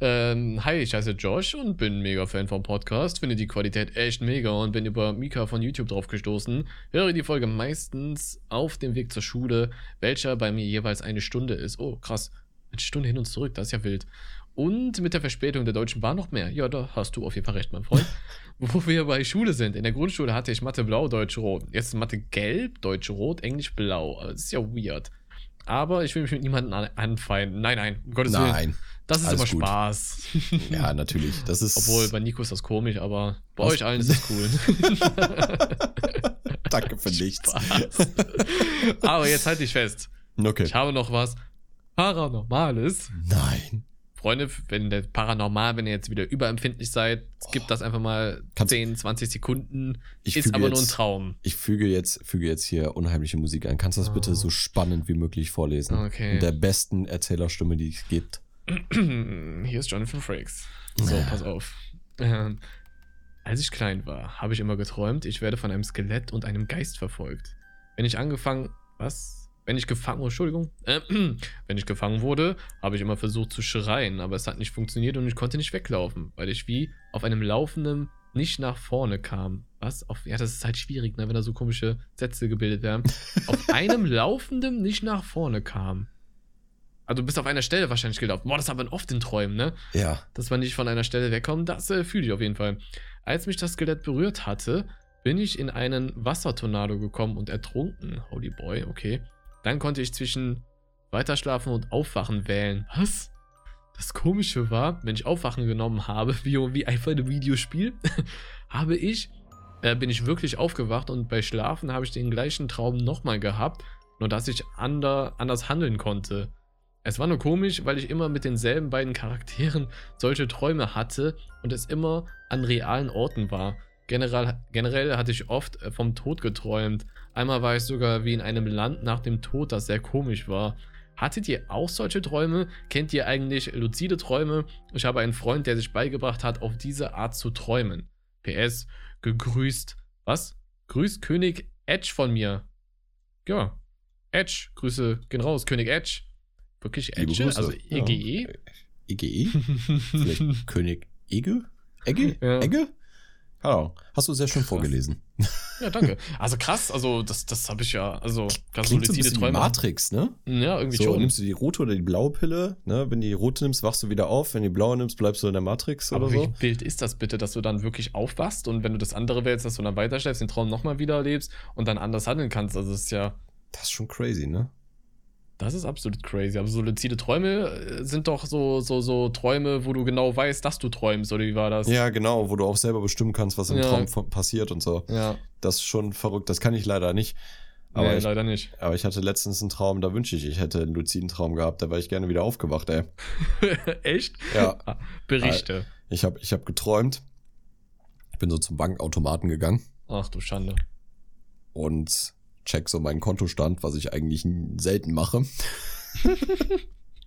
Ähm, hi, ich heiße Josh und bin mega Fan vom Podcast. Finde die Qualität echt mega und bin über Mika von YouTube drauf gestoßen. Höre die Folge meistens auf dem Weg zur Schule, welcher bei mir jeweils eine Stunde ist. Oh, krass. Eine Stunde hin und zurück, das ist ja wild. Und mit der Verspätung der Deutschen Bahn noch mehr. Ja, da hast du auf jeden Fall recht, mein Freund. <laughs> Wo wir bei Schule sind. In der Grundschule hatte ich Mathe blau, Deutsch rot. Jetzt ist Mathe gelb, Deutsch rot, Englisch blau. Das ist ja weird. Aber ich will mich mit niemandem an anfeinden. Nein, nein, um Gottes Willen. Nein. Das ist alles immer gut. Spaß. Ja, natürlich. Das ist. Obwohl, bei Nico ist das komisch, aber bei euch allen ist es cool. <laughs> Danke für nichts. Spaß. aber jetzt halt dich fest. Okay. Ich habe noch was Paranormales. Nein. Freunde, wenn der Paranormal, wenn ihr jetzt wieder überempfindlich seid, gibt das einfach mal Kannst- 10, 20 Sekunden. Ich ist füge aber nur ein jetzt- Traum. Ich füge jetzt, füge jetzt hier unheimliche Musik ein. Kannst du das bitte Oh. so spannend wie möglich vorlesen? Okay. In der besten Erzählerstimme, die es gibt. <clears throat> Hier ist Jonathan Frakes. So, pass auf. Ähm, als ich klein war, habe ich immer geträumt, ich werde von einem Skelett und einem Geist verfolgt. Wenn ich angefangen. Was? Wenn ich gefangen. Oh, Entschuldigung. Äh, <clears throat> wenn ich gefangen wurde, habe ich immer versucht zu schreien, aber es hat nicht funktioniert und ich konnte nicht weglaufen, weil ich wie auf einem laufenden nicht nach vorne kam. Was? Auf, ja, das ist halt schwierig, ne, wenn da so komische Sätze gebildet werden. <laughs> auf einem laufenden nicht nach vorne kam. Also du bist auf einer Stelle wahrscheinlich gelaufen. Boah, das hat man oft in Träumen, ne? Ja. Dass man nicht von einer Stelle wegkommt, das äh, fühle ich auf jeden Fall. Als mich das Skelett berührt hatte, bin ich in einen Wassertornado gekommen und ertrunken. Holy boy, okay. Dann konnte ich zwischen Weiterschlafen und Aufwachen wählen. Was? Das Komische war, wenn ich Aufwachen genommen habe, <laughs> wie, wie einfach in einem Videospiel, <laughs> habe ich, äh, bin ich wirklich aufgewacht und bei Schlafen habe ich den gleichen Traum nochmal gehabt, nur dass ich ander, anders handeln konnte. Es war nur komisch, weil ich immer mit denselben beiden Charakteren solche Träume hatte und es immer an realen Orten war. Generell, generell hatte ich oft äh, vom Tod geträumt. Einmal war ich sogar wie in einem Land nach dem Tod, das sehr komisch war. Hattet ihr auch solche Träume? Kennt ihr eigentlich luzide Träume? Ich habe einen Freund, der sich beigebracht hat, auf diese Art zu träumen. PS, gegrüßt. Was? Grüßt König Edge von mir. Ja. Edge, Grüße gehen raus, König Edge. Wirklich Edge? Also Ja. EGE? EGE? Vielleicht <laughs> König Ege? Egge? Ja. Egge? Ahnung. Hast du sehr schön Krass. vorgelesen. Ja, danke. Also krass, also das, das habe ich ja, also ganz Klingt so ein bisschen wie Träume. Matrix, ne? Ja, irgendwie So, schon. nimmst du die rote oder die blaue Pille, ne? Wenn die rote nimmst, wachst du wieder auf. Wenn du die blaue nimmst, bleibst du in der Matrix Aber oder wie so. wild ist das bitte, dass du dann wirklich aufwachst und wenn du das andere wählst, dass du dann weiterschläfst, den Traum nochmal wieder erlebst und dann anders handeln kannst? Also das ist ja, Das ist schon crazy, ne? Das ist absolut crazy. Aber so luzide Träume äh, sind doch so, so, so Träume, wo du genau weißt, dass du träumst, oder wie war das? Ja, genau, wo du auch selber bestimmen kannst, was im Ja. Traum passiert und so. Ja, Das ist schon verrückt. Das kann ich leider nicht. Aber, nee, ich, leider nicht. aber ich hatte letztens einen Traum, da wünsche ich, ich hätte einen luziden Traum gehabt. Da wäre ich gerne wieder aufgewacht, ey. <laughs> Echt? Ja, Ah, Berichte. ich habe ich hab geträumt. Ich bin so zum Bankautomaten gegangen Ach du Schande. und check so meinen Kontostand, was ich eigentlich selten mache.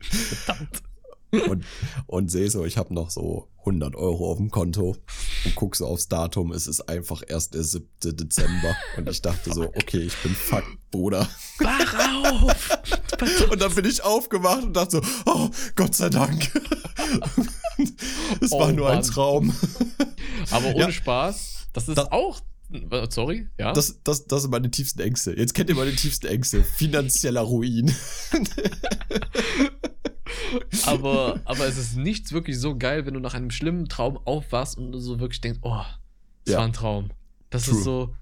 Verdammt. und, und sehe so, ich habe noch so 100 Euro auf dem Konto und guck so aufs Datum, es ist einfach erst der 7. Dezember und ich dachte so, okay, ich bin fuck, Bruder. Wach auf! Und dann bin ich aufgewacht und dachte so, oh, Gott sei Dank. <laughs> Es Oh war nur ein Mann. Traum. Aber ohne Ja. Spaß, das ist Das- auch. Äh, Sorry, ja? Das, das, das sind meine tiefsten Ängste. Jetzt kennt ihr meine tiefsten Ängste. <laughs> Finanzieller Ruin. aber, <laughs> aber es ist nichts wirklich so geil, wenn du nach einem schlimmen Traum aufwachst und du so wirklich denkst, oh, das Ja. war ein Traum. Das True. ist so.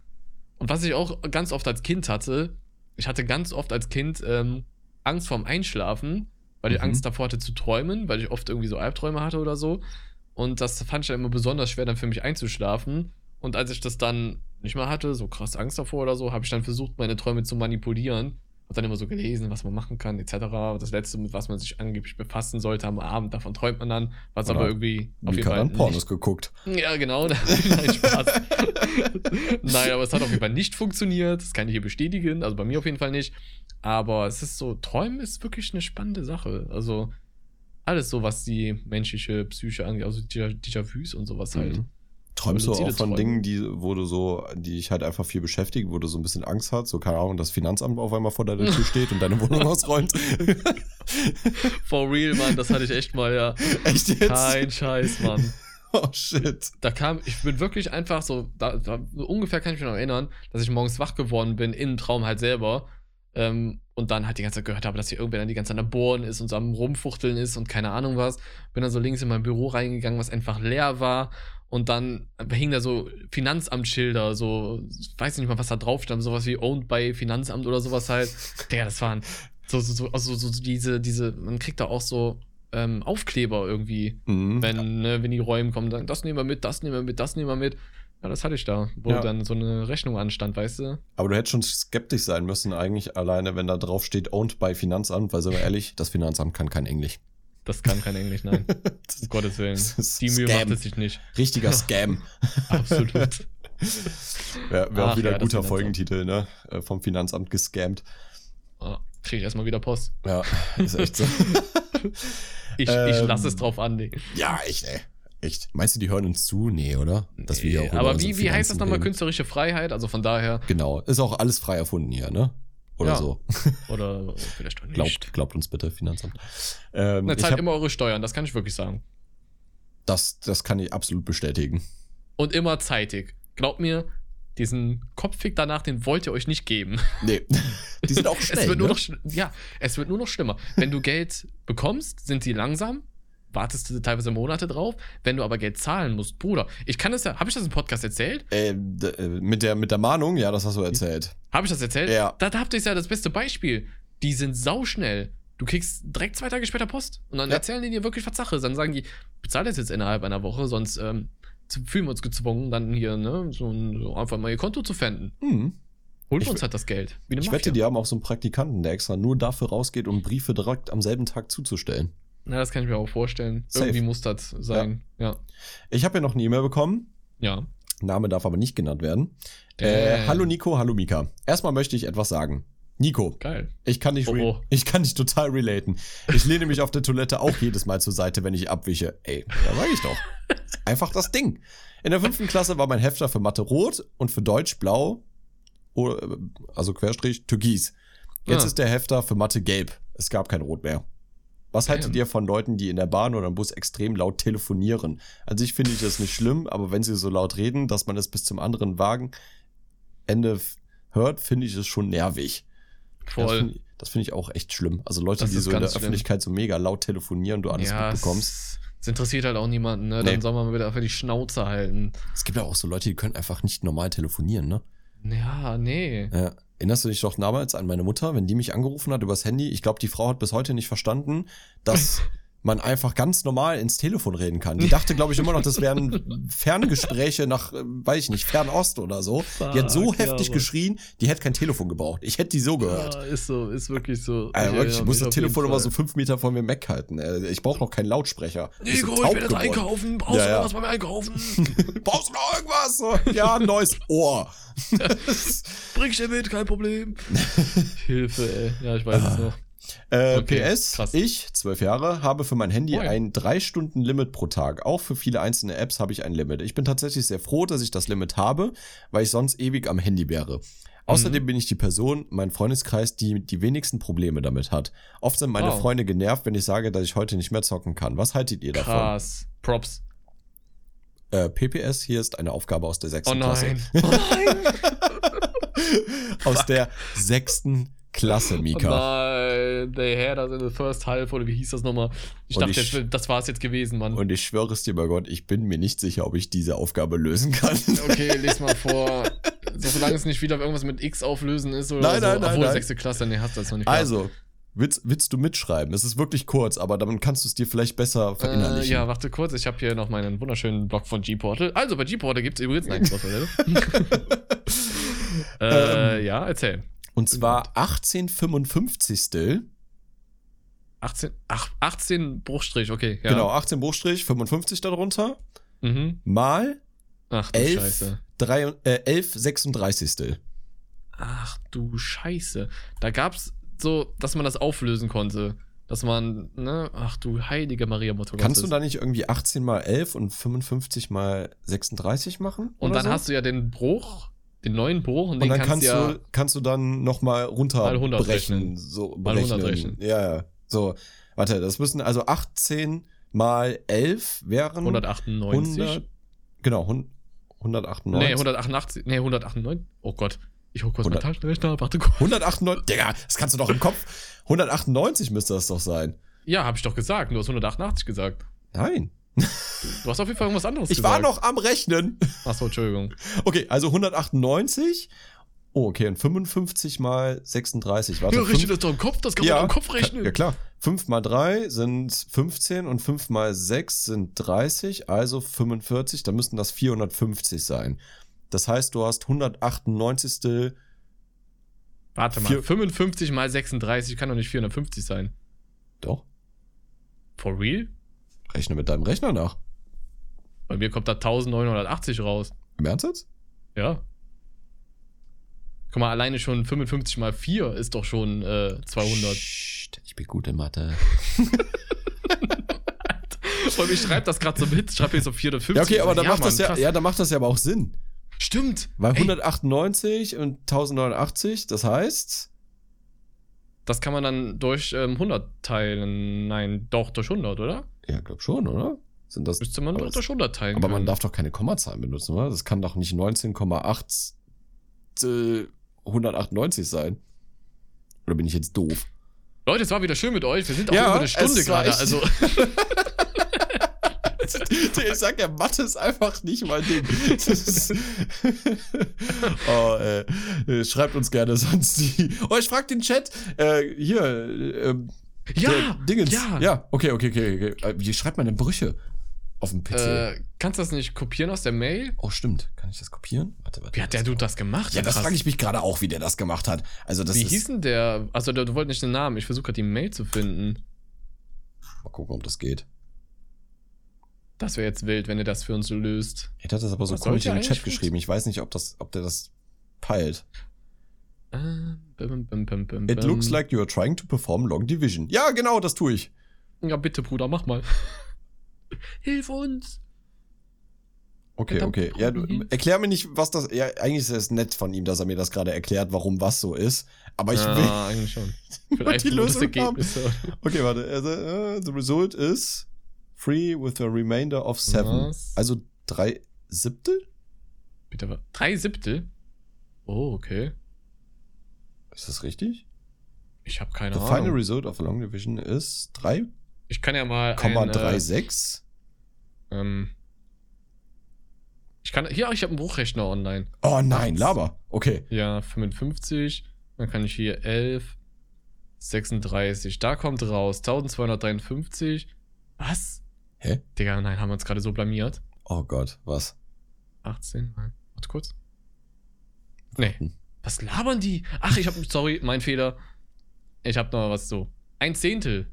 Und was ich auch ganz oft als Kind hatte, ich hatte ganz oft als Kind ähm, Angst vorm Einschlafen, weil ich Mhm. Angst davor hatte zu träumen, weil ich oft irgendwie so Albträume hatte oder so. Und das fand ich dann immer besonders schwer, dann für mich einzuschlafen. Und als ich das dann nicht mehr hatte, so krass Angst davor oder so, habe ich dann versucht, meine Träume zu manipulieren. Hab dann immer so gelesen, was man machen kann, etc. Das letzte, mit was man sich angeblich befassen sollte am Abend, davon träumt man dann, was Oder aber irgendwie auf jeden Fall dann nicht Pornos geguckt. ja, genau. <laughs> Nein, Spaß. <laughs> Nein, aber es hat auf jeden Fall nicht funktioniert. Das kann ich hier bestätigen. Also bei mir auf jeden Fall nicht. Aber es ist so, Träumen ist wirklich eine spannende Sache. Also alles so, was die menschliche Psyche angeht, also Déjà- Déjà-vus und sowas halt. Mhm. Träumst du auch von. Dingen, die, wo du so, die dich halt einfach viel beschäftigen, wo du so ein bisschen Angst hast, so keine Ahnung, das Finanzamt auf einmal vor deiner Tür <laughs> steht und deine Wohnung ausräumt? <laughs> For real, Mann, das hatte ich echt mal, ja. <laughs> Echt jetzt? Kein Scheiß, Mann. Oh shit. Da kam, ich bin wirklich einfach so, da, da, ungefähr kann ich mich noch erinnern, dass ich morgens wach geworden bin, im Traum halt selber. Ähm, und dann halt die ganze Zeit gehört habe, dass hier irgendwer dann die ganze Zeit am Bohren ist und so am Rumfuchteln ist und keine Ahnung was. Bin dann so links in mein Büro reingegangen, was einfach leer war. Und dann hingen da so Finanzamtschilder, so, ich weiß nicht mal, was da drauf stand, sowas wie owned by Finanzamt oder sowas halt. <laughs> Der, das waren so, so, so, also so diese, diese, man kriegt da auch so ähm, Aufkleber irgendwie Mhm. wenn, ne, wenn die Räume kommen, dann das nehmen wir mit, das nehmen wir mit, das nehmen wir mit. Ja, das hatte ich da, wo Ja. dann so eine Rechnung anstand, weißt du? Aber du hättest schon skeptisch sein müssen, eigentlich alleine, wenn da drauf steht, owned by Finanzamt, weil, sind wir ehrlich, das Finanzamt kann kein Englisch. Das kann kein Englisch, nein. <laughs> um Gottes Willen. Die Mühe macht es sich nicht. Richtiger <laughs> Scam. Absolut. Wäre wär auch wieder ja, ein guter. Folgentitel, ne? Äh, Vom Finanzamt gescammt. Ah, Krieg ich erstmal wieder Post. Ja, ist echt so. <laughs> Ich, ich lasse es drauf an, nee. ja, echt, ey. Echt. Meinst du, die hören uns zu? Nee, oder? Dass wir Nee, auch Aber wie, wie heißt das nochmal? Künstlerische Freiheit? Also von daher, Genau. Ist auch alles frei erfunden hier, ne? Oder Ja. so. <laughs> oder <laughs> vielleicht auch nicht. Glaubt, glaubt uns bitte, Finanzamt. Ähm, Na, ich zahlt hab, immer eure Steuern, das kann ich wirklich sagen. das, das kann ich absolut bestätigen. Und immer zeitig. Glaubt mir, diesen Kopffick danach, den wollt ihr euch nicht geben. <laughs> Nee. Die sind auch schnell. es wird nur ne? noch, sch- ja, es wird nur noch schlimmer. Wenn du Geld bekommst, sind sie langsam, wartest du teilweise Monate drauf. Wenn du aber Geld zahlen musst, Bruder, ich kann das ja, habe ich das im Podcast erzählt? äh, äh, mit, der, mit der Mahnung, ja, das hast du erzählt. Habe ich das erzählt? Ja. Da, da habt ihr ja das beste Beispiel. Die sind sauschnell. Du kriegst direkt zwei Tage später Post und dann Ja. erzählen die dir wirklich was Sache. Dann sagen die, bezahl das jetzt innerhalb einer Woche, sonst ähm, fühlen wir uns gezwungen, dann hier, ne, so, ein, so einfach mal ihr Konto zu fänden. Hm. Holt Ich uns halt das Geld. Ich Mafia. wette, die haben auch so einen Praktikanten, der extra nur dafür rausgeht, um Briefe direkt am selben Tag zuzustellen. Na, das kann ich mir auch vorstellen. Safe. Irgendwie muss das sein. Ja. Ich habe ja noch eine E-Mail bekommen. Ja. Name darf aber nicht genannt werden. Äh, hallo Nico, hallo Mika. Erstmal möchte ich etwas sagen. Nico, Geil. ich kann dich, Oh, oh. ich kann dich total relaten. Ich lehne mich auf der Toilette auch jedes Mal zur Seite, wenn ich abwische. Ey, da sag ich doch. Einfach das Ding. In der fünften Klasse war mein Hefter für Mathe rot und für Deutsch blau, also Querstrich, türkis. Jetzt Ah. ist der Hefter für Mathe gelb. Es gab kein Rot mehr. Was haltet ihr von Leuten, die in der Bahn oder im Bus extrem laut telefonieren? An sich finde ich das nicht schlimm, aber wenn sie so laut reden, dass man es bis zum anderen Wagenende hört, finde ich es schon nervig. Das Voll. finde ich, das finde ich auch echt schlimm. Also Leute, Das die so in der schlimm. Öffentlichkeit so mega laut telefonieren, du alles ja, mitbekommst. Es, es interessiert halt auch niemanden, ne? Nee. Dann soll man wieder einfach die Schnauze halten. Es gibt ja auch so Leute, die können einfach nicht normal telefonieren, ne? Ja, nee. Ja. Erinnerst du dich doch damals an meine Mutter, wenn die mich angerufen hat übers Handy? Ich glaube, die Frau hat bis heute nicht verstanden, dass <laughs> man einfach ganz normal ins Telefon reden kann. Die <laughs> dachte, glaube ich, immer noch, das wären Ferngespräche nach, äh, weiß ich nicht, Fernost oder so. Die hat so Fuck, ja, heftig Mann. geschrien, die hätte kein Telefon gebraucht. Ich hätte die so gehört. Ja, ist so, ist wirklich so. Also wirklich, ich muss das Telefon immer so fünf Meter von mir weghalten. Äh, Ich brauche noch keinen Lautsprecher. Nico, ich will jetzt geworden? einkaufen. Brauchst du noch was beim Einkaufen? <laughs> Brauchst du noch irgendwas? Ja, ein neues Ohr. <laughs> Bring ich dir mit, kein Problem. Hilfe, ey. Ja, ich weiß es noch. Äh, Okay, PS, krass. ich, zwölf Jahre, habe für mein Handy Oh ja. ein 3-Stunden-Limit pro Tag. Auch für viele einzelne Apps habe ich ein Limit. Ich bin tatsächlich sehr froh, dass ich das Limit habe, weil ich sonst ewig am Handy wäre. Außerdem Mhm. bin ich die Person, mein Freundeskreis, die die wenigsten Probleme damit hat. Oft sind meine Wow. Freunde genervt, wenn ich sage, dass ich heute nicht mehr zocken kann. Was haltet ihr davon? Krass. Props. Äh, PPS, hier ist eine Aufgabe aus der sechsten Oh nein. Klasse. <laughs> Oh nein. Aus der sechsten Klasse, Mika. nein. They had us in the first half, oder wie hieß das nochmal? Ich Und dachte, ich- das war es jetzt gewesen, Mann. Und ich schwöre es dir bei Gott, ich bin mir nicht sicher, ob ich diese Aufgabe lösen kann. <laughs> Okay, les mal vor. So, solange es nicht wieder irgendwas mit X auflösen ist oder Nein, so. nein, nein, Obwohl, nein. sechste Klasse, nee, hast du das noch nicht. Also, Willst, willst du mitschreiben? Es ist wirklich kurz, aber dann kannst du es dir vielleicht besser verinnerlichen. Äh, ja, warte kurz. Ich habe hier noch meinen wunderschönen Blog von G-Portal. Also bei G-Portal gibt es übrigens. Nein, <laughs> was <laughs> äh, Ähm. Ja, erzähl. Und zwar 1855. 18, ach, 18 Bruchstrich, okay. Ja. Genau, 18 Bruchstrich, 55 darunter. Mhm. Mal Ach du 11, Scheiße. drei, äh, 11 36. Ach du Scheiße. Da gab's so, dass man das auflösen konnte. Dass man, ne, ach du heilige Maria Mutter Kannst du da nicht irgendwie 18 mal 11 und 55 mal 36 machen? Und dann so? hast du ja den Bruch, den neuen Bruch, und, und den dann kannst, kannst, du ja. kannst du dann nochmal runterbrechen. Mal 100 rechnen. So Mal berechnen. 100 rechnen. Ja, ja. So, warte, das müssen also 18 mal 11 wären 198. 100, genau, hun- 198. Nee, 188. Nee, 198. Oh Gott. Ich hol kurz meinen 100. Taschenrechner. Warte kurz. 198, Digga, das kannst du doch im Kopf. 198 müsste das doch sein. Ja, hab ich doch gesagt. Du hast 188 gesagt. Nein. <laughs> Du hast auf jeden Fall irgendwas anderes Ich gesagt. war noch am Rechnen. Achso, Entschuldigung. Okay, also 198. Oh, okay, und 55 mal 36. Warte, Ja, fünf- das doch im Kopf. Das kann ja, man doch im Kopf rechnen. Ja, klar. 5 mal 3 sind 15 und 5 mal 6 sind 30, also 45. Dann müssten das 450 sein. Das heißt, du hast 198. Warte mal. Vier- 55 mal 36 kann doch nicht 450 sein. Doch, For real? Rechne mit deinem Rechner nach. Bei mir kommt da 1980 raus. Im Ernst jetzt? Ja. Guck mal, alleine schon 55 mal 4 ist doch schon äh, 200. Psst, ich bin gut in Mathe. <laughs> Und ich schreibe das gerade so mit. Schreibe hier so 450. Ja, okay, aber dann macht Mann, das ja, krass. ja, dann macht das ja aber auch Sinn. Stimmt. Weil Ey, 198 und 1089, das heißt, Das kann man dann durch ähm, 100 teilen. Nein, doch, durch 100, oder? Ja, glaub schon, oder? Sind das, Müsste man aber doch das- durch 100 teilen aber man können. darf doch keine Kommazahlen benutzen, oder? Das kann doch nicht 19,8 äh, 198 sein. Oder bin ich jetzt doof? Leute, es war wieder schön mit euch. Wir sind auch Ja, über eine Stunde gerade. Also, <laughs> ich sag ja, Mathe ist einfach nicht mein Ding. <laughs> Oh, äh, schreibt uns gerne sonst die. Oh, ich frag den Chat. Äh, hier, äh, ja, der Dingens. ja. Ja, okay, okay, okay. okay. Äh, Wie schreibt man denn Brüche auf dem PC? Äh, kannst du das nicht kopieren aus der Mail? oh, stimmt. Kann ich das kopieren? Warte, warte. Wie hat der Dude das gemacht? Ja, das frage ich mich gerade auch, wie der das gemacht hat. Also, das Wie ist. hieß denn der? Also, du wolltest nicht den Namen. Ich versuche gerade die Mail zu finden. Mal gucken, ob das geht. Das wäre jetzt wild, wenn ihr das für uns löst. Er hat das aber so Was komisch in den Chat geschrieben. Ich weiß nicht, ob, das, ob der das peilt. Äh, bim, It looks like you are trying to perform long division. Ja, genau, das tue ich. Ja, bitte, Bruder, mach mal. <laughs> Hilf uns! Okay, okay. Ja, du, erklär mir nicht, was das. Ja, eigentlich ist es nett von ihm, dass er mir das gerade erklärt, warum was so ist. Aber ich will. ja, eigentlich schon. <laughs> Vielleicht die Lösung haben. Okay, warte. Also, uh, the result is three with a remainder of seven. Was? Also drei Siebtel? Bitte? Drei Siebtel? Oh, okay. Ist das richtig? Ich habe keine The final Ahnung. result of a long division is 3,36. Ich kann ja mal ein, äh, ähm, ich kann, hier, ich habe einen Bruchrechner online. Oh nein, Laber. Okay. Ja, 55. Dann kann ich hier 11, 36. Da kommt raus 1253. Was? Hä? Digga, nein, haben wir uns gerade so blamiert. Oh Gott, was? 18, nein. Warte kurz. Nee. Hm. Was labern die? Ach, ich hab, sorry, mein Fehler. Ich hab noch was so. Ein Zehntel.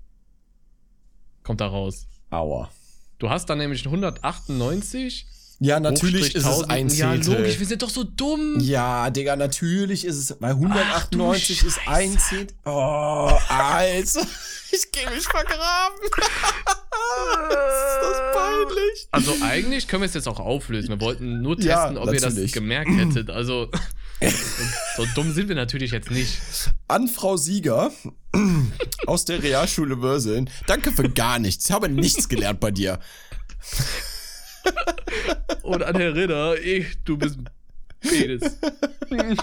Kommt da raus. Aua. Du hast dann nämlich 198. Ja, natürlich ist es 1000. ein Ja, Zehntel. logisch, wir sind doch so dumm. Ja, Digga, natürlich ist es, weil 198 Ach ist ein. Zehntel. Oh, Alter. <laughs> Ich geh mich vergraben. ist das peinlich. Also eigentlich können wir es jetzt auch auflösen. Wir wollten nur Ja, testen, ob ihr das natürlich. gemerkt hättet. Also so dumm sind wir natürlich jetzt nicht. An Frau Sieger aus der Realschule Mörseln. Danke für gar nichts. Ich habe nichts gelernt bei dir. Und an Herr Ritter, ich, du bist Penis. <laughs>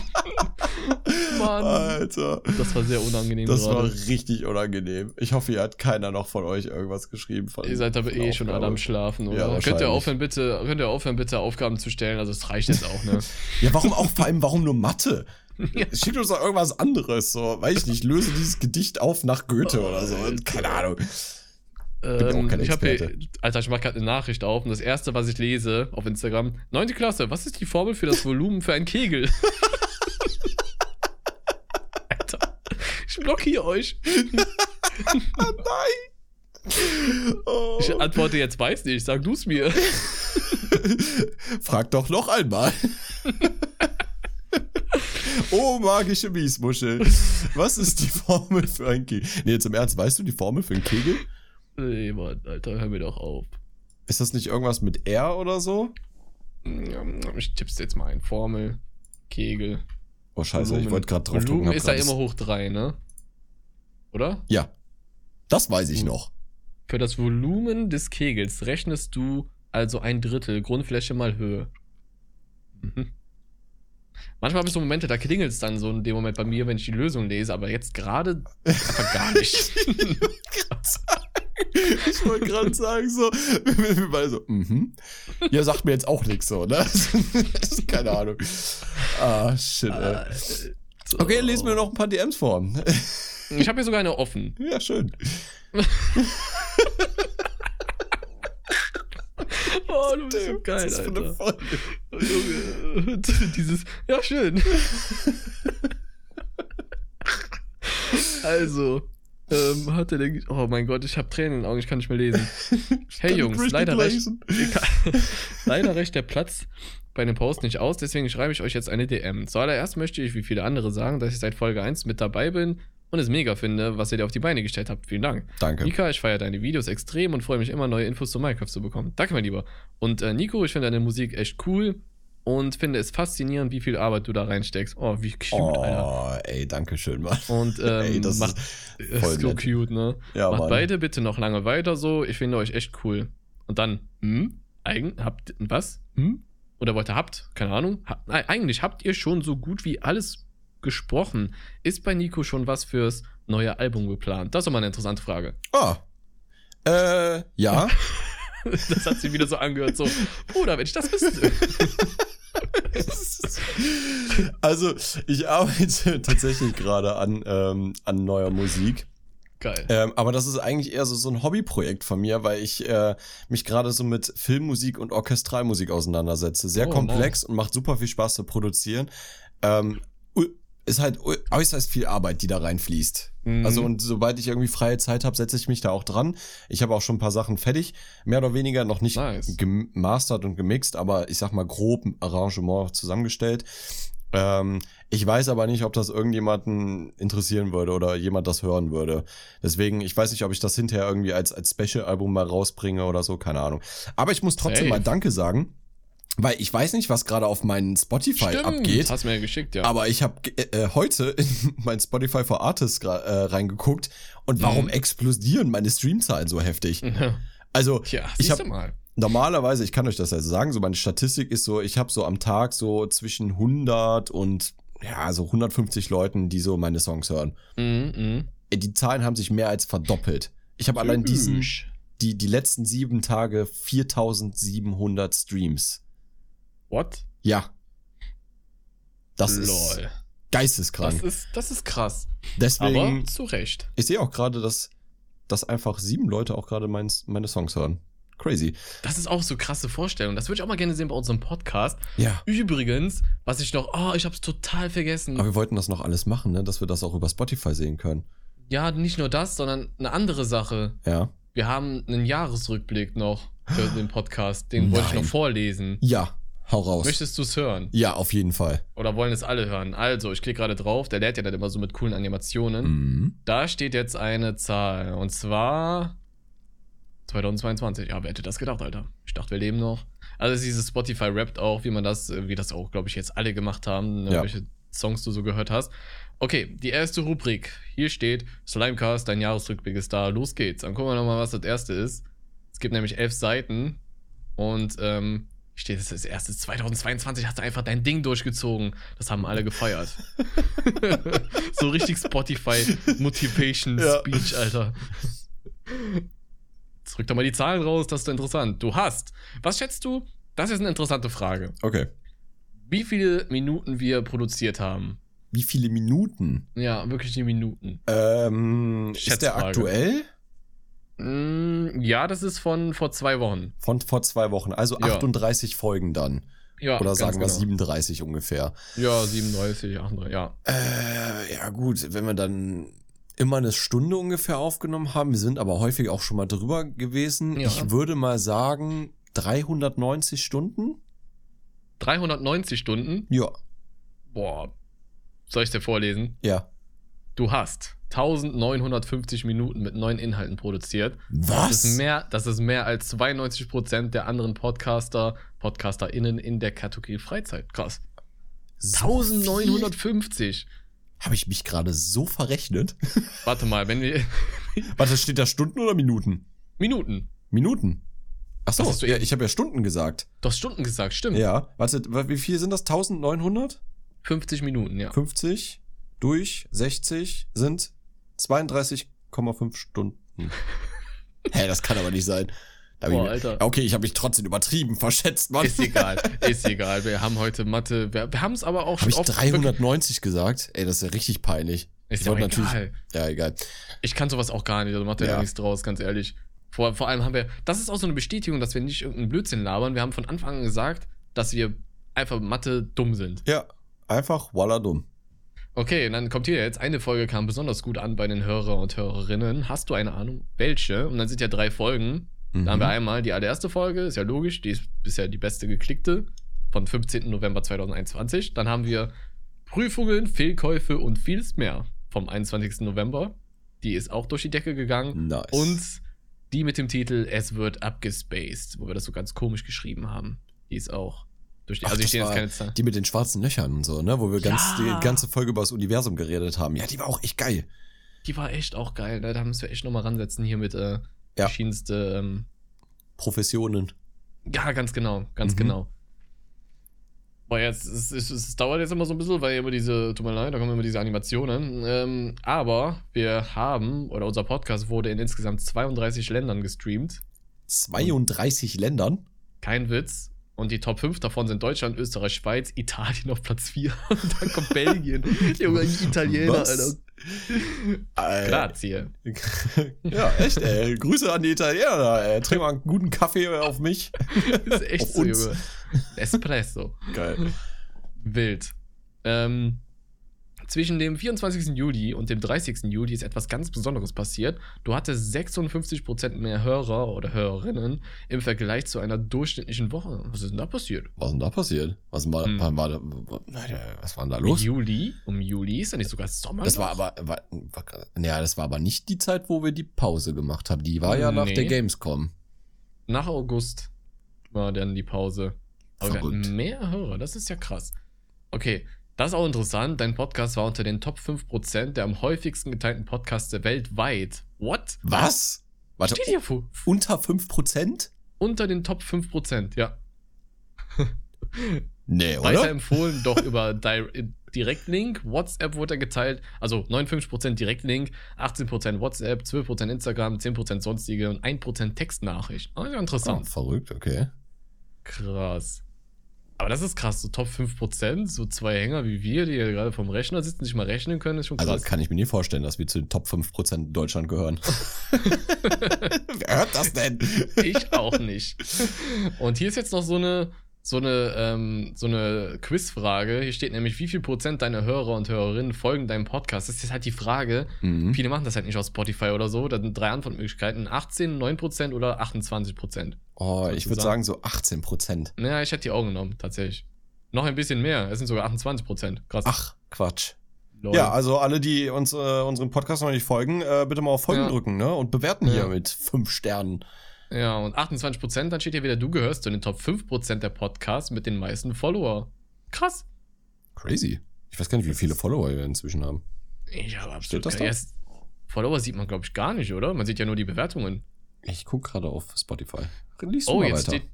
Mann. Alter. Das war sehr unangenehm Das war gerade. richtig unangenehm. Ich hoffe, ihr hat keiner noch von euch irgendwas geschrieben. Von, Ihr seid aber eh schon alle am Schlafen, oder? Ja, könnt ihr aufhören, bitte, könnt ihr aufhören, bitte Aufgaben zu stellen? Also es reicht jetzt auch, ne? <laughs> Ja, warum auch vor allem, warum nur Mathe? Ja. Schick uns doch irgendwas anderes. So, weiß ich nicht, löse dieses Gedicht auf nach Goethe oder so. Keine Ahnung. Ähm, ich habe hier. Alter, ich mache gerade eine Nachricht auf und das erste, was ich lese auf Instagram, neunte Klasse, was ist die Formel für das Volumen für einen Kegel? <laughs> Alter, ich blockiere euch. <laughs> Oh. Ich antworte jetzt, weiß nicht, sag du's mir. <laughs> Frag doch noch einmal. oh, magische Miesmuschel. Was ist die Formel für ein Kegel? Nee, jetzt im Ernst, weißt du die Formel für einen Kegel? Nee, Mann, Alter, hör mir doch auf. Ist das nicht irgendwas mit R oder so? Ich tipp's jetzt mal ein. Formel, Kegel. Oh, scheiße, ich Volumen. wollte gerade drauf drücken. Volumen hab ist ja grad immer hoch 3, ne? Oder? Ja. Das weiß ich Hm. noch. Für das Volumen des Kegels rechnest du also ein Drittel Grundfläche mal Höhe. Mhm. Manchmal habe ich so Momente, da klingelt es dann so in dem Moment bei mir, wenn ich die Lösung lese, aber jetzt gerade einfach gar nicht. <laughs> <laughs> Ich wollte gerade sagen, so, wir wir beide so, mhm. Ja, sagt mir jetzt auch nichts so, ne? <laughs> Keine Ahnung. Ah, shit, ey. So. Okay, lesen wir noch ein paar DMs vor. Ich habe hier sogar eine offen. Ja, schön. <laughs> Oh, du bist so geil, ist das für eine Alter. Folge? Junge, dieses, ja, schön. also, ähm, hat er denn, oh mein Gott, ich habe Tränen in den Augen, ich kann nicht mehr lesen. <laughs> Hey Jungs, leider reicht, lesen. <laughs> leider reicht der Platz bei dem Post nicht aus, deswegen schreibe ich euch jetzt eine DM. Zuallererst möchte ich, wie viele andere sagen, dass ich seit Folge 1 mit dabei bin und es mega finde, was ihr da auf die Beine gestellt habt. Vielen Dank. Danke. Nika, ich feiere deine Videos extrem und freue mich immer, neue Infos zu Minecraft zu bekommen. Danke, mein Lieber. Und äh, Nico, ich finde deine Musik echt cool und finde es faszinierend, wie viel Arbeit du da reinsteckst. Oh, wie cute, Alter. Oh, ey, danke schön, Mann. Und <laughs> ähm, Ey, das macht, ist ist so nett. cute, ne? Ja, macht Mann. beide bitte noch lange weiter so. Ich finde euch echt cool. Und dann, hm? Eigen, habt, was? Hm? Oder wollt ihr habt? Keine Ahnung. Ha, eigentlich habt ihr schon so gut wie alles gesprochen. Ist bei Nico schon was fürs neue Album geplant? Das ist mal eine interessante Frage. Ah. Äh, ja. <laughs> <laughs> Das hat sich wieder so angehört, so, Bruder, wenn ich das wüsste. <laughs> also, ich arbeite tatsächlich gerade an, ähm, an neuer Musik. Geil. Ähm, aber das ist eigentlich eher so, so ein Hobbyprojekt von mir, weil ich äh, mich gerade so mit Filmmusik und Orchestralmusik auseinandersetze. Sehr Oh, komplex und macht super viel Spaß zu produzieren. Ähm, ist halt äußerst viel Arbeit, die da reinfließt. Mhm. Also und sobald ich irgendwie freie Zeit habe, setze ich mich da auch dran. Ich habe auch schon ein paar Sachen fertig, mehr oder weniger noch nicht Nice. gemastert und gemixt, aber ich sag mal grob Arrangement zusammengestellt. Ähm, ich weiß aber nicht, ob das irgendjemanden interessieren würde oder jemand das hören würde. Deswegen, ich weiß nicht, ob ich das hinterher irgendwie als, als Special-Album mal rausbringe oder so, keine Ahnung. Aber ich muss trotzdem Safe. mal Danke sagen, weil ich weiß nicht, was gerade auf meinen Spotify Stimmt, abgeht. hast mir ja geschickt, ja. Aber ich habe äh, heute in <laughs> mein Spotify for Artists äh, reingeguckt und warum Mhm. explodieren meine Streamzahlen so heftig? <laughs> ja, Also ich ich habe mal. normalerweise, ich kann euch das ja sagen, so meine Statistik ist so, ich habe so am Tag so zwischen 100 und ja, so 150 Leuten, die so meine Songs hören. Mhm, mhm. Äh, Die Zahlen haben sich mehr als verdoppelt. Ich habe allein diesen, die, die letzten sieben Tage 4700 Streams. What? Ja. Das ist Lol. geisteskrank. Das ist, das ist krass. Deswegen, Aber zu Recht. ich sehe auch gerade, dass, dass einfach sieben Leute auch gerade mein, meine Songs hören. Crazy. Das ist auch so krasse Vorstellung. Das würde ich auch mal gerne sehen bei unserem Podcast. Ja. Übrigens, was ich noch, oh, ich hab's total vergessen. Aber wir wollten das noch alles machen, ne? dass wir das auch über Spotify sehen können. ja, nicht nur das, sondern eine andere Sache. Ja. Wir haben einen Jahresrückblick noch für den Podcast. Den wollte ich Nein. noch vorlesen. Ja, hau raus. Möchtest du es hören? Ja, auf jeden Fall. Oder wollen es alle hören? Also, ich klicke gerade drauf. Der lädt ja dann immer so mit coolen Animationen. Mhm. Da steht jetzt eine Zahl. Und zwar 2022. Ja, wer hätte das gedacht, Alter? Ich dachte, wir leben noch. Also dieses Spotify rappt auch, wie man das, wie das auch, glaube ich, jetzt alle gemacht haben, ne, Ja. welche Songs du so gehört hast. Okay, die erste Rubrik. Hier steht Slimecast, dein Jahresrückblick ist da. Los geht's. Dann gucken wir nochmal, was das erste ist. Es gibt nämlich elf Seiten. Und ähm, steht, das ist das erste 2022, hast du einfach dein Ding durchgezogen. Das haben alle gefeiert. <laughs> so richtig Spotify Motivation Ja. Speech, Alter. Jetzt rück doch mal die Zahlen raus, das ist interessant. Du hast, was schätzt du? Das ist eine interessante Frage. Okay. Wie viele Minuten wir produziert haben? Wie viele Minuten? Ja, wirklich die Minuten. Ähm, ist der aktuell? Mm, ja, das ist von vor zwei Wochen. Von vor zwei Wochen, also Ja. 38 Folgen dann. Ja, Oder sagen wir genau. 37 ungefähr. Ja, 37, 38, ja. Äh, ja gut, wenn wir dann immer eine Stunde ungefähr aufgenommen haben, wir sind aber häufig auch schon mal drüber gewesen. Ja. Ich würde mal sagen 390 Stunden. 390 Stunden. Ja, Boah. Soll ich dir vorlesen? ja. Du hast 1950 Minuten mit neuen Inhalten produziert. Das Was? ist mehr, das ist mehr als 92% der anderen Podcaster, PodcasterInnen in der Kategorie Freizeit. Krass. 1950. Habe ich mich gerade so verrechnet? <laughs> Warte mal, wenn wir. <laughs> Warte, steht da Stunden oder Minuten? Minuten. Minuten. Ach so, ja, ich habe ja Stunden gesagt. Du hast Stunden gesagt, stimmt. Ja, warte, wa- wie viel sind das? 1900? 50 Minuten, ja. 50 durch 60 sind 32,5 Stunden. <laughs> Hä, das kann aber nicht sein. Da hab Boah, ich, Alter. Okay, ich habe mich trotzdem übertrieben, verschätzt, Mann. Ist egal, <laughs> ist egal. Wir haben heute Mathe. Wir, wir haben es aber auch Habe ich oft 390 gesagt? Ey, das ist ja richtig peinlich. Ist ja egal. natürlich- Ja, egal. Ich kann sowas auch gar nicht, also macht ja, Ja. da nichts draus, ganz ehrlich. Vor, vor allem haben wir, das ist auch so eine Bestätigung, dass wir nicht irgendeinen Blödsinn labern. Wir haben von Anfang an gesagt, dass wir einfach Mathe dumm sind. Ja, einfach voila dumm. Okay, und dann kommt hier jetzt, eine Folge kam besonders gut an bei den Hörer und Hörerinnen. Hast du eine Ahnung, welche? Und dann sind ja drei Folgen. Mhm. Da haben wir einmal die allererste Folge, ist ja logisch, die ist bisher die beste geklickte, von 15. November 2021. Dann haben wir Prüfungen, Fehlkäufe und vieles mehr vom 21. November. Die ist auch durch die Decke gegangen. Nice. Und die mit dem Titel Es wird abgespaced, wo wir das so ganz komisch geschrieben haben. Die ist auch die. Ach, also ich das stehe jetzt keine Zahl. die mit den schwarzen Löchern und so, ne? Wo wir ganz, Ja. die ganze Folge über das Universum geredet haben. Ja, die war auch echt geil. Die war echt auch geil. Ne? Da müssen wir echt nochmal ransetzen hier mit äh, Ja. verschiedenste. Ähm, Professionen. ja, ganz genau, ganz Mhm. genau. Boah, jetzt, es, es, es dauert jetzt immer so ein bisschen, weil immer diese, tut mir leid, da kommen immer diese Animationen. Ähm, aber wir haben, oder unser Podcast wurde in insgesamt 32 Ländern gestreamt. 32 Ländern. Kein Witz. Und die Top 5 davon sind Deutschland, Österreich, Schweiz, Italien auf Platz 4. <laughs> Und dann kommt Belgien. Junge, Italiener, Was? Alter. Äh, Grazie. <laughs> ja, echt, ey. Grüße an die Italiener. Ey. Trink mal einen guten Kaffee auf mich. <laughs> Das ist echt so. Junge. Espresso. Geil. Wild. Ähm, zwischen dem 24. Juli und dem 30. Juli ist etwas ganz Besonderes passiert. Du hattest 56% mehr Hörer oder Hörerinnen im Vergleich zu einer durchschnittlichen Woche. Was ist denn da passiert? Was ist denn da passiert? Was war, Hm. war, war, da- was war denn da los? Juli? Um Juli ist da nicht sogar Sommer? Das noch? war aber, war, war, ja, das war aber nicht die Zeit, wo wir die Pause gemacht haben. Die war ja nach Nee. der Gamescom. Nach August war dann die Pause. Aber mehr Hörer, das ist ja krass. Okay, das ist auch interessant. Dein Podcast war unter den Top 5% der am häufigsten geteilten Podcasts weltweit. What? Was? Warte, Steht hier vor. unter 5%? Unter den Top 5%, ja. <laughs> Nee, oder? Weiterempfohlen doch über Di Direktlink. WhatsApp wurde geteilt. Also 59% Direktlink, 18% WhatsApp, 12% Instagram, 10% sonstige und 1% Textnachricht. Ja, Oh, interessant. verrückt, okay. Krass. Aber das ist krass, so Top 5%, so zwei Hänger wie wir, die ja gerade vom Rechner sitzen, nicht mal rechnen können, ist schon Also krass. kann ich mir nie vorstellen, dass wir zu den Top 5% in Deutschland gehören. <laughs> Wer hört das denn? ich auch nicht. Und hier ist jetzt noch so eine, so eine, ähm, so eine Quizfrage. Hier steht nämlich, wie viel Prozent deiner Hörer und Hörerinnen folgen deinem Podcast? Das ist jetzt halt die Frage. Mhm. Viele machen das halt nicht aus Spotify oder so. Da sind drei Antwortmöglichkeiten: 18, 9% oder 28%. Oh, ich würde sagen so 18%. Naja, ich hätte die Augen genommen, tatsächlich. Noch ein bisschen mehr. Es sind sogar 28%. Krass. Ach, Quatsch. Lol. Ja, also alle, die uns äh, unserem Podcast noch nicht folgen, äh, bitte mal auf Folgen Ja. drücken, ne? Und bewerten Ja. hier mit 5 Sternen. Ja, und 28%, dann steht hier wieder, du gehörst zu den Top 5% der Podcasts mit den meisten Follower. Krass. Crazy. Ich weiß gar nicht, wie viele Follower wir inzwischen haben. Ich habe absolut das da? Erst- Follower sieht man, glaube ich, gar nicht, oder? Man sieht ja nur die Bewertungen. Ich guck gerade auf Spotify. Lies Oh, jetzt weiter. steht.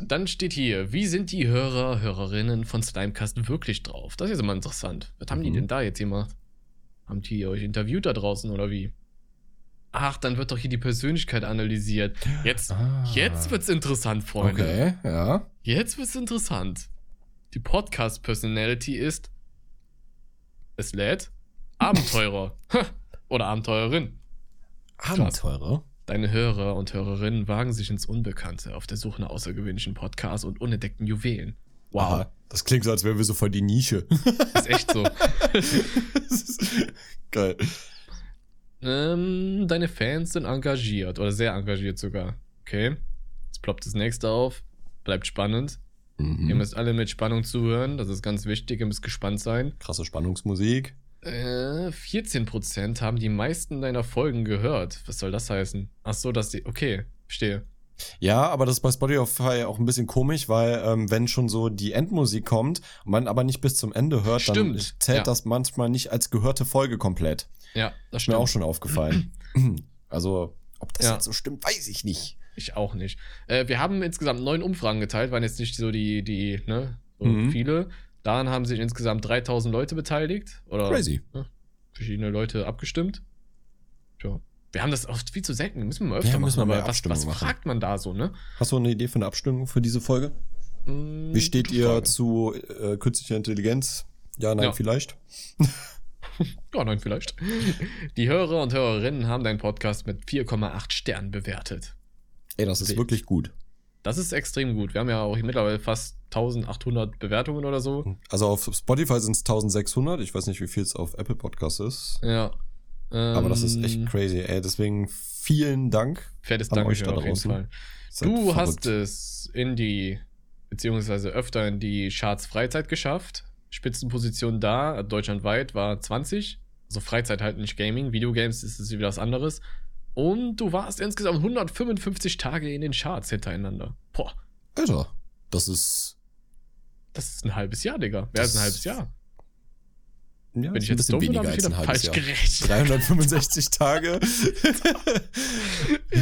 Dann steht hier, wie sind die Hörer, Hörerinnen von Slimecast wirklich drauf? Das ist immer interessant. Was haben die Mhm. denn da jetzt gemacht? Haben die euch interviewt da draußen oder wie? Ach, dann wird doch hier die Persönlichkeit analysiert. Jetzt, Ah. jetzt wird's interessant, Freunde. Okay, ja. Jetzt wird's interessant. Die Podcast-Personality ist Es lädt Abenteurer. Oder Abenteurerin. Abenteurer? Deine Hörer und Hörerinnen wagen sich ins Unbekannte auf der Suche nach außergewöhnlichen Podcasts und unentdeckten Juwelen. Wow. Aha, das klingt so, als wären wir so voll die Nische. Ist echt so. <laughs> Geil. Ähm, deine Fans sind engagiert oder sehr engagiert sogar. Okay. Jetzt ploppt das nächste auf. Bleibt spannend. Ihr Mhm. müsst alle mit Spannung zuhören. Das ist ganz wichtig. Ihr müsst gespannt sein. Krasse Spannungsmusik. Äh, 14% haben die meisten deiner Folgen gehört. Was soll das heißen? Ach so, dass die. Okay, verstehe. Ja, aber das ist bei Spotify auch ein bisschen komisch, weil ähm, wenn schon so die Endmusik kommt man aber nicht bis zum Ende hört, dann Stimmt, zählt ja. das manchmal nicht als gehörte Folge komplett. Ja, das Ist mir stimmt. auch schon aufgefallen. <clears throat> also, ob das Ja. jetzt so stimmt, weiß ich nicht. Ich auch nicht. Äh, wir haben insgesamt neun Umfragen geteilt, waren jetzt nicht so die, die, ne, so Mhm. viele. Daran haben sich insgesamt 3000 Leute beteiligt. Oder Crazy. Ne, verschiedene Leute abgestimmt. Tja. Wir haben das oft viel zu selten. Müssen wir mal öfter Ja, müssen wir machen. mehr aber was, was machen. fragt man da so, ne? Hast du eine Idee für eine Abstimmung für diese Folge? Hm, Wie steht ihr Frage. zu äh, künstlicher Intelligenz? Ja, nein, Ja. vielleicht. <laughs> Ja, nein, vielleicht. Die Hörer und Hörerinnen haben deinen Podcast mit 4,8 Sternen bewertet. Ey, das ist Wild. wirklich gut. Das ist extrem gut. Wir haben ja auch mittlerweile fast 1800 Bewertungen oder so. Also auf Spotify sind es 1600. Ich weiß nicht, wie viel es auf Apple Podcasts ist. Ja. Aber das ist echt Ähm, crazy. Ey, deswegen vielen Dank. Fettes Dankeschön da auf jeden. Fall. Seid Du verrückt. hast es in die, beziehungsweise öfter in die Charts Freizeit geschafft. Spitzenposition da, deutschlandweit, war 20. Also Freizeit halt nicht Gaming. Videogames ist es wieder was anderes. Und du warst insgesamt 155 Tage in den Charts hintereinander. Boah, Alter, das ist. das ist ein halbes Jahr, Digga. Wer ist ein halbes Jahr? Ja, Bin ich ein jetzt bisschen dumm weniger ich als ein wieder halbes falsch Jahr. gerechnet? 365 <laughs> Tage.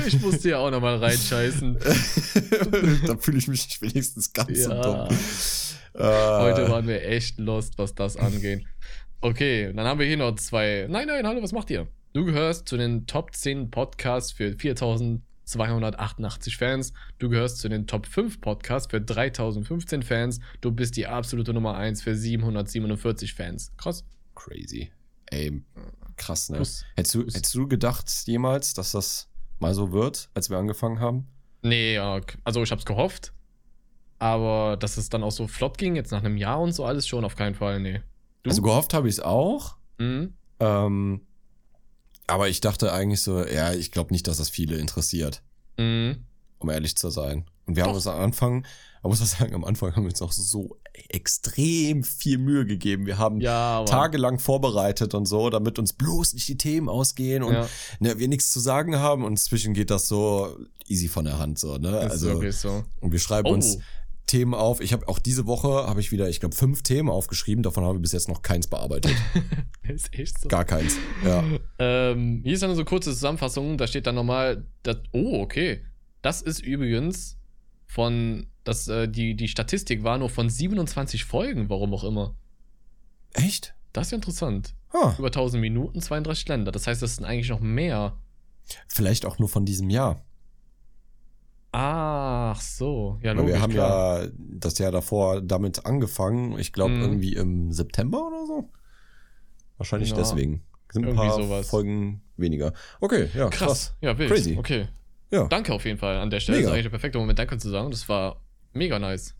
ich musste ja auch nochmal reinscheißen. <laughs> da fühle ich mich wenigstens ganz so Ja. dumm. Äh, Heute waren wir echt lost, was das angeht. Okay, dann haben wir hier noch zwei. Nein, nein, hallo, was macht ihr? Du gehörst zu den Top 10 Podcasts für 4288 Fans. Du gehörst zu den Top 5 Podcasts für 3015 Fans. Du bist die absolute Nummer 1 für 747 Fans. Krass. Crazy. Ey, krass, ne? Plus- hättest, du, plus- hättest du gedacht jemals, dass das mal so wird, als wir angefangen haben? Nee, also ich hab's gehofft. Aber dass es dann auch so flott ging, jetzt nach einem Jahr und so alles schon, auf keinen Fall, nee. Du? Also gehofft habe ich es auch. Mhm. Ähm, aber ich dachte eigentlich so, ja, ich glaube nicht, dass das viele interessiert, Mhm. um ehrlich zu sein. Und wir haben Doch. uns am Anfang, man muss sagen, am Anfang haben wir uns auch so extrem viel Mühe gegeben. Wir haben Ja, tagelang vorbereitet und so, damit uns bloß nicht die Themen ausgehen und Ja, ne, wir nichts zu sagen haben und inzwischen geht das so easy von der Hand so, ne? ist Also so. und wir schreiben Oh. uns Themen auf. Ich habe auch diese Woche habe ich wieder, ich glaube, fünf Themen aufgeschrieben. Davon haben wir bis jetzt noch keins bearbeitet. <laughs> ist echt so. Gar keins. Ja. Ähm, hier ist dann so kurze Zusammenfassung. Da steht dann nochmal, dass, oh, okay. Das ist übrigens von, das, äh, die, die Statistik war nur von 27 Folgen, warum auch immer. Echt? Das ist ja interessant. Ah, Über 1000 Minuten, 32 Länder. Das heißt, das sind eigentlich noch mehr. vielleicht auch nur von diesem Jahr. Ach so. Ja, logisch, wir haben klar. ja das Jahr davor damit angefangen. Ich glaube Mhm. irgendwie im September oder so. Wahrscheinlich Ja, deswegen. Sind ein paar sowas. Folgen weniger. Okay, ja, krass. Krass. Ja, wild. Crazy. Okay. Ja. Danke auf jeden Fall an der Stelle. Mega. Das ist eigentlich der perfekte Moment, Danke zu sagen. Das war mega nice.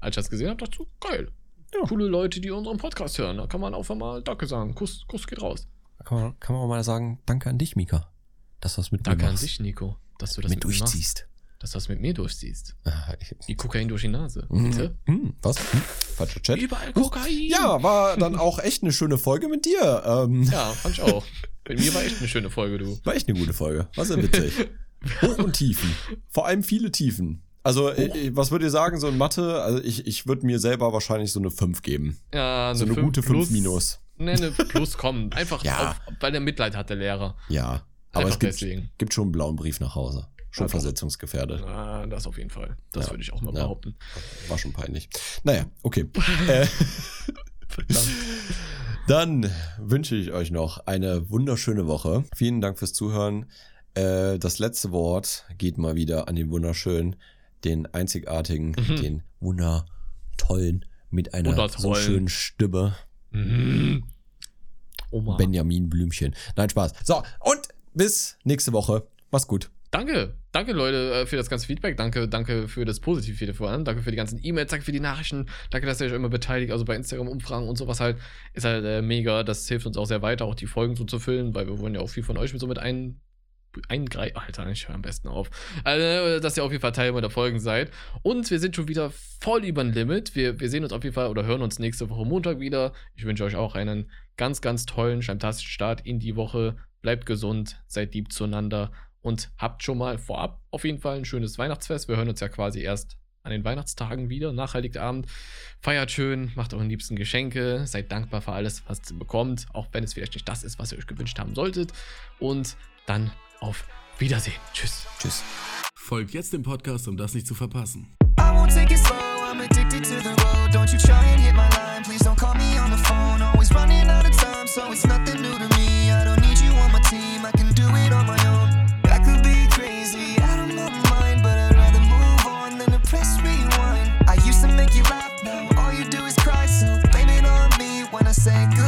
Als ich das gesehen habe, dachte ich so, geil. Ja. Coole Leute, die unseren Podcast hören. Da kann man auch mal Danke sagen. Kuss, Kuss geht raus. Kann man, kann man auch mal sagen, danke an dich, Mika. Dass du das mit Danke an dich, Nico, dass du das mit mit, mir machst. Dass du das mit mir durchziehst. Ich- Die Kokain durch die Nase. Bitte? Hm, hm, was? Hm, falscher Chat. Überall Kokain. Ja, war dann auch echt eine schöne Folge mit dir. Ähm, Ja, fand ich auch. Bei mir war echt eine schöne Folge, du. War echt eine gute Folge. War sehr witzig. <laughs> Hoch und Tiefen. Vor allem viele Tiefen. Also, äh, was würdet ihr sagen, so in Mathe? Also, ich, ich würde mir selber wahrscheinlich so eine 5 geben. Ja, So eine fünf gute 5 minus. Ne, eine Plus kommen. Einfach, <laughs> Ja. auf, weil der Mitleid hat, der Lehrer. Ja. Aber Einfach es gibt, deswegen. gibt schon einen blauen Brief nach Hause. Schon doch. versetzungsgefährdet. Ah, das auf jeden Fall. Das Ja. würde ich auch mal Ja. behaupten. War schon peinlich. Naja, okay. <laughs> äh, Verdammt. Dann wünsche ich euch noch eine wunderschöne Woche. Vielen Dank fürs Zuhören. Äh, das letzte Wort geht mal wieder an den wunderschönen, den einzigartigen, Mhm. den wundertollen mit einer so schönen Stimme. Mhm. Oma. Benjamin Blümchen. Nein, Spaß. So, und bis nächste Woche. Mach's gut. Danke, danke Leute äh, für das ganze Feedback. Danke, danke für das positive Feedback vor allem. Danke für die ganzen E-Mails, danke für die Nachrichten. Danke, dass ihr euch immer beteiligt. Also bei Instagram-Umfragen und sowas halt. Ist halt äh, mega. Das hilft uns auch sehr weiter, auch die Folgen so zu füllen, weil wir wollen ja auch viel von euch mit so mit ein, eingreifen. Alter, ich höre am besten auf. Also, dass ihr auf jeden Fall Teil der Folgen seid. Und wir sind schon wieder voll über ein Limit. Wir, wir sehen uns auf jeden Fall oder hören uns nächste Woche Montag wieder. Ich wünsche euch auch einen ganz, ganz tollen, fantastischen Start in die Woche. Bleibt gesund, seid lieb zueinander und habt schon mal vorab auf jeden Fall ein schönes Weihnachtsfest. Wir hören uns ja quasi erst an den Weihnachtstagen wieder, Nachhaltigabend. Feiert schön, macht euren liebsten Geschenke, seid dankbar für alles, was ihr bekommt, auch wenn es vielleicht nicht das ist, was ihr euch gewünscht haben solltet. Und dann auf Wiedersehen. Tschüss. Tschüss. Folgt jetzt dem Podcast, um das nicht zu verpassen. I won't take it slow, I'm addicted to the road. Don't you try and hit my line, please don't call me on the phone. Always running out of time, so it's nothing new to me. I don't need you on my team, I can do it on my me when I say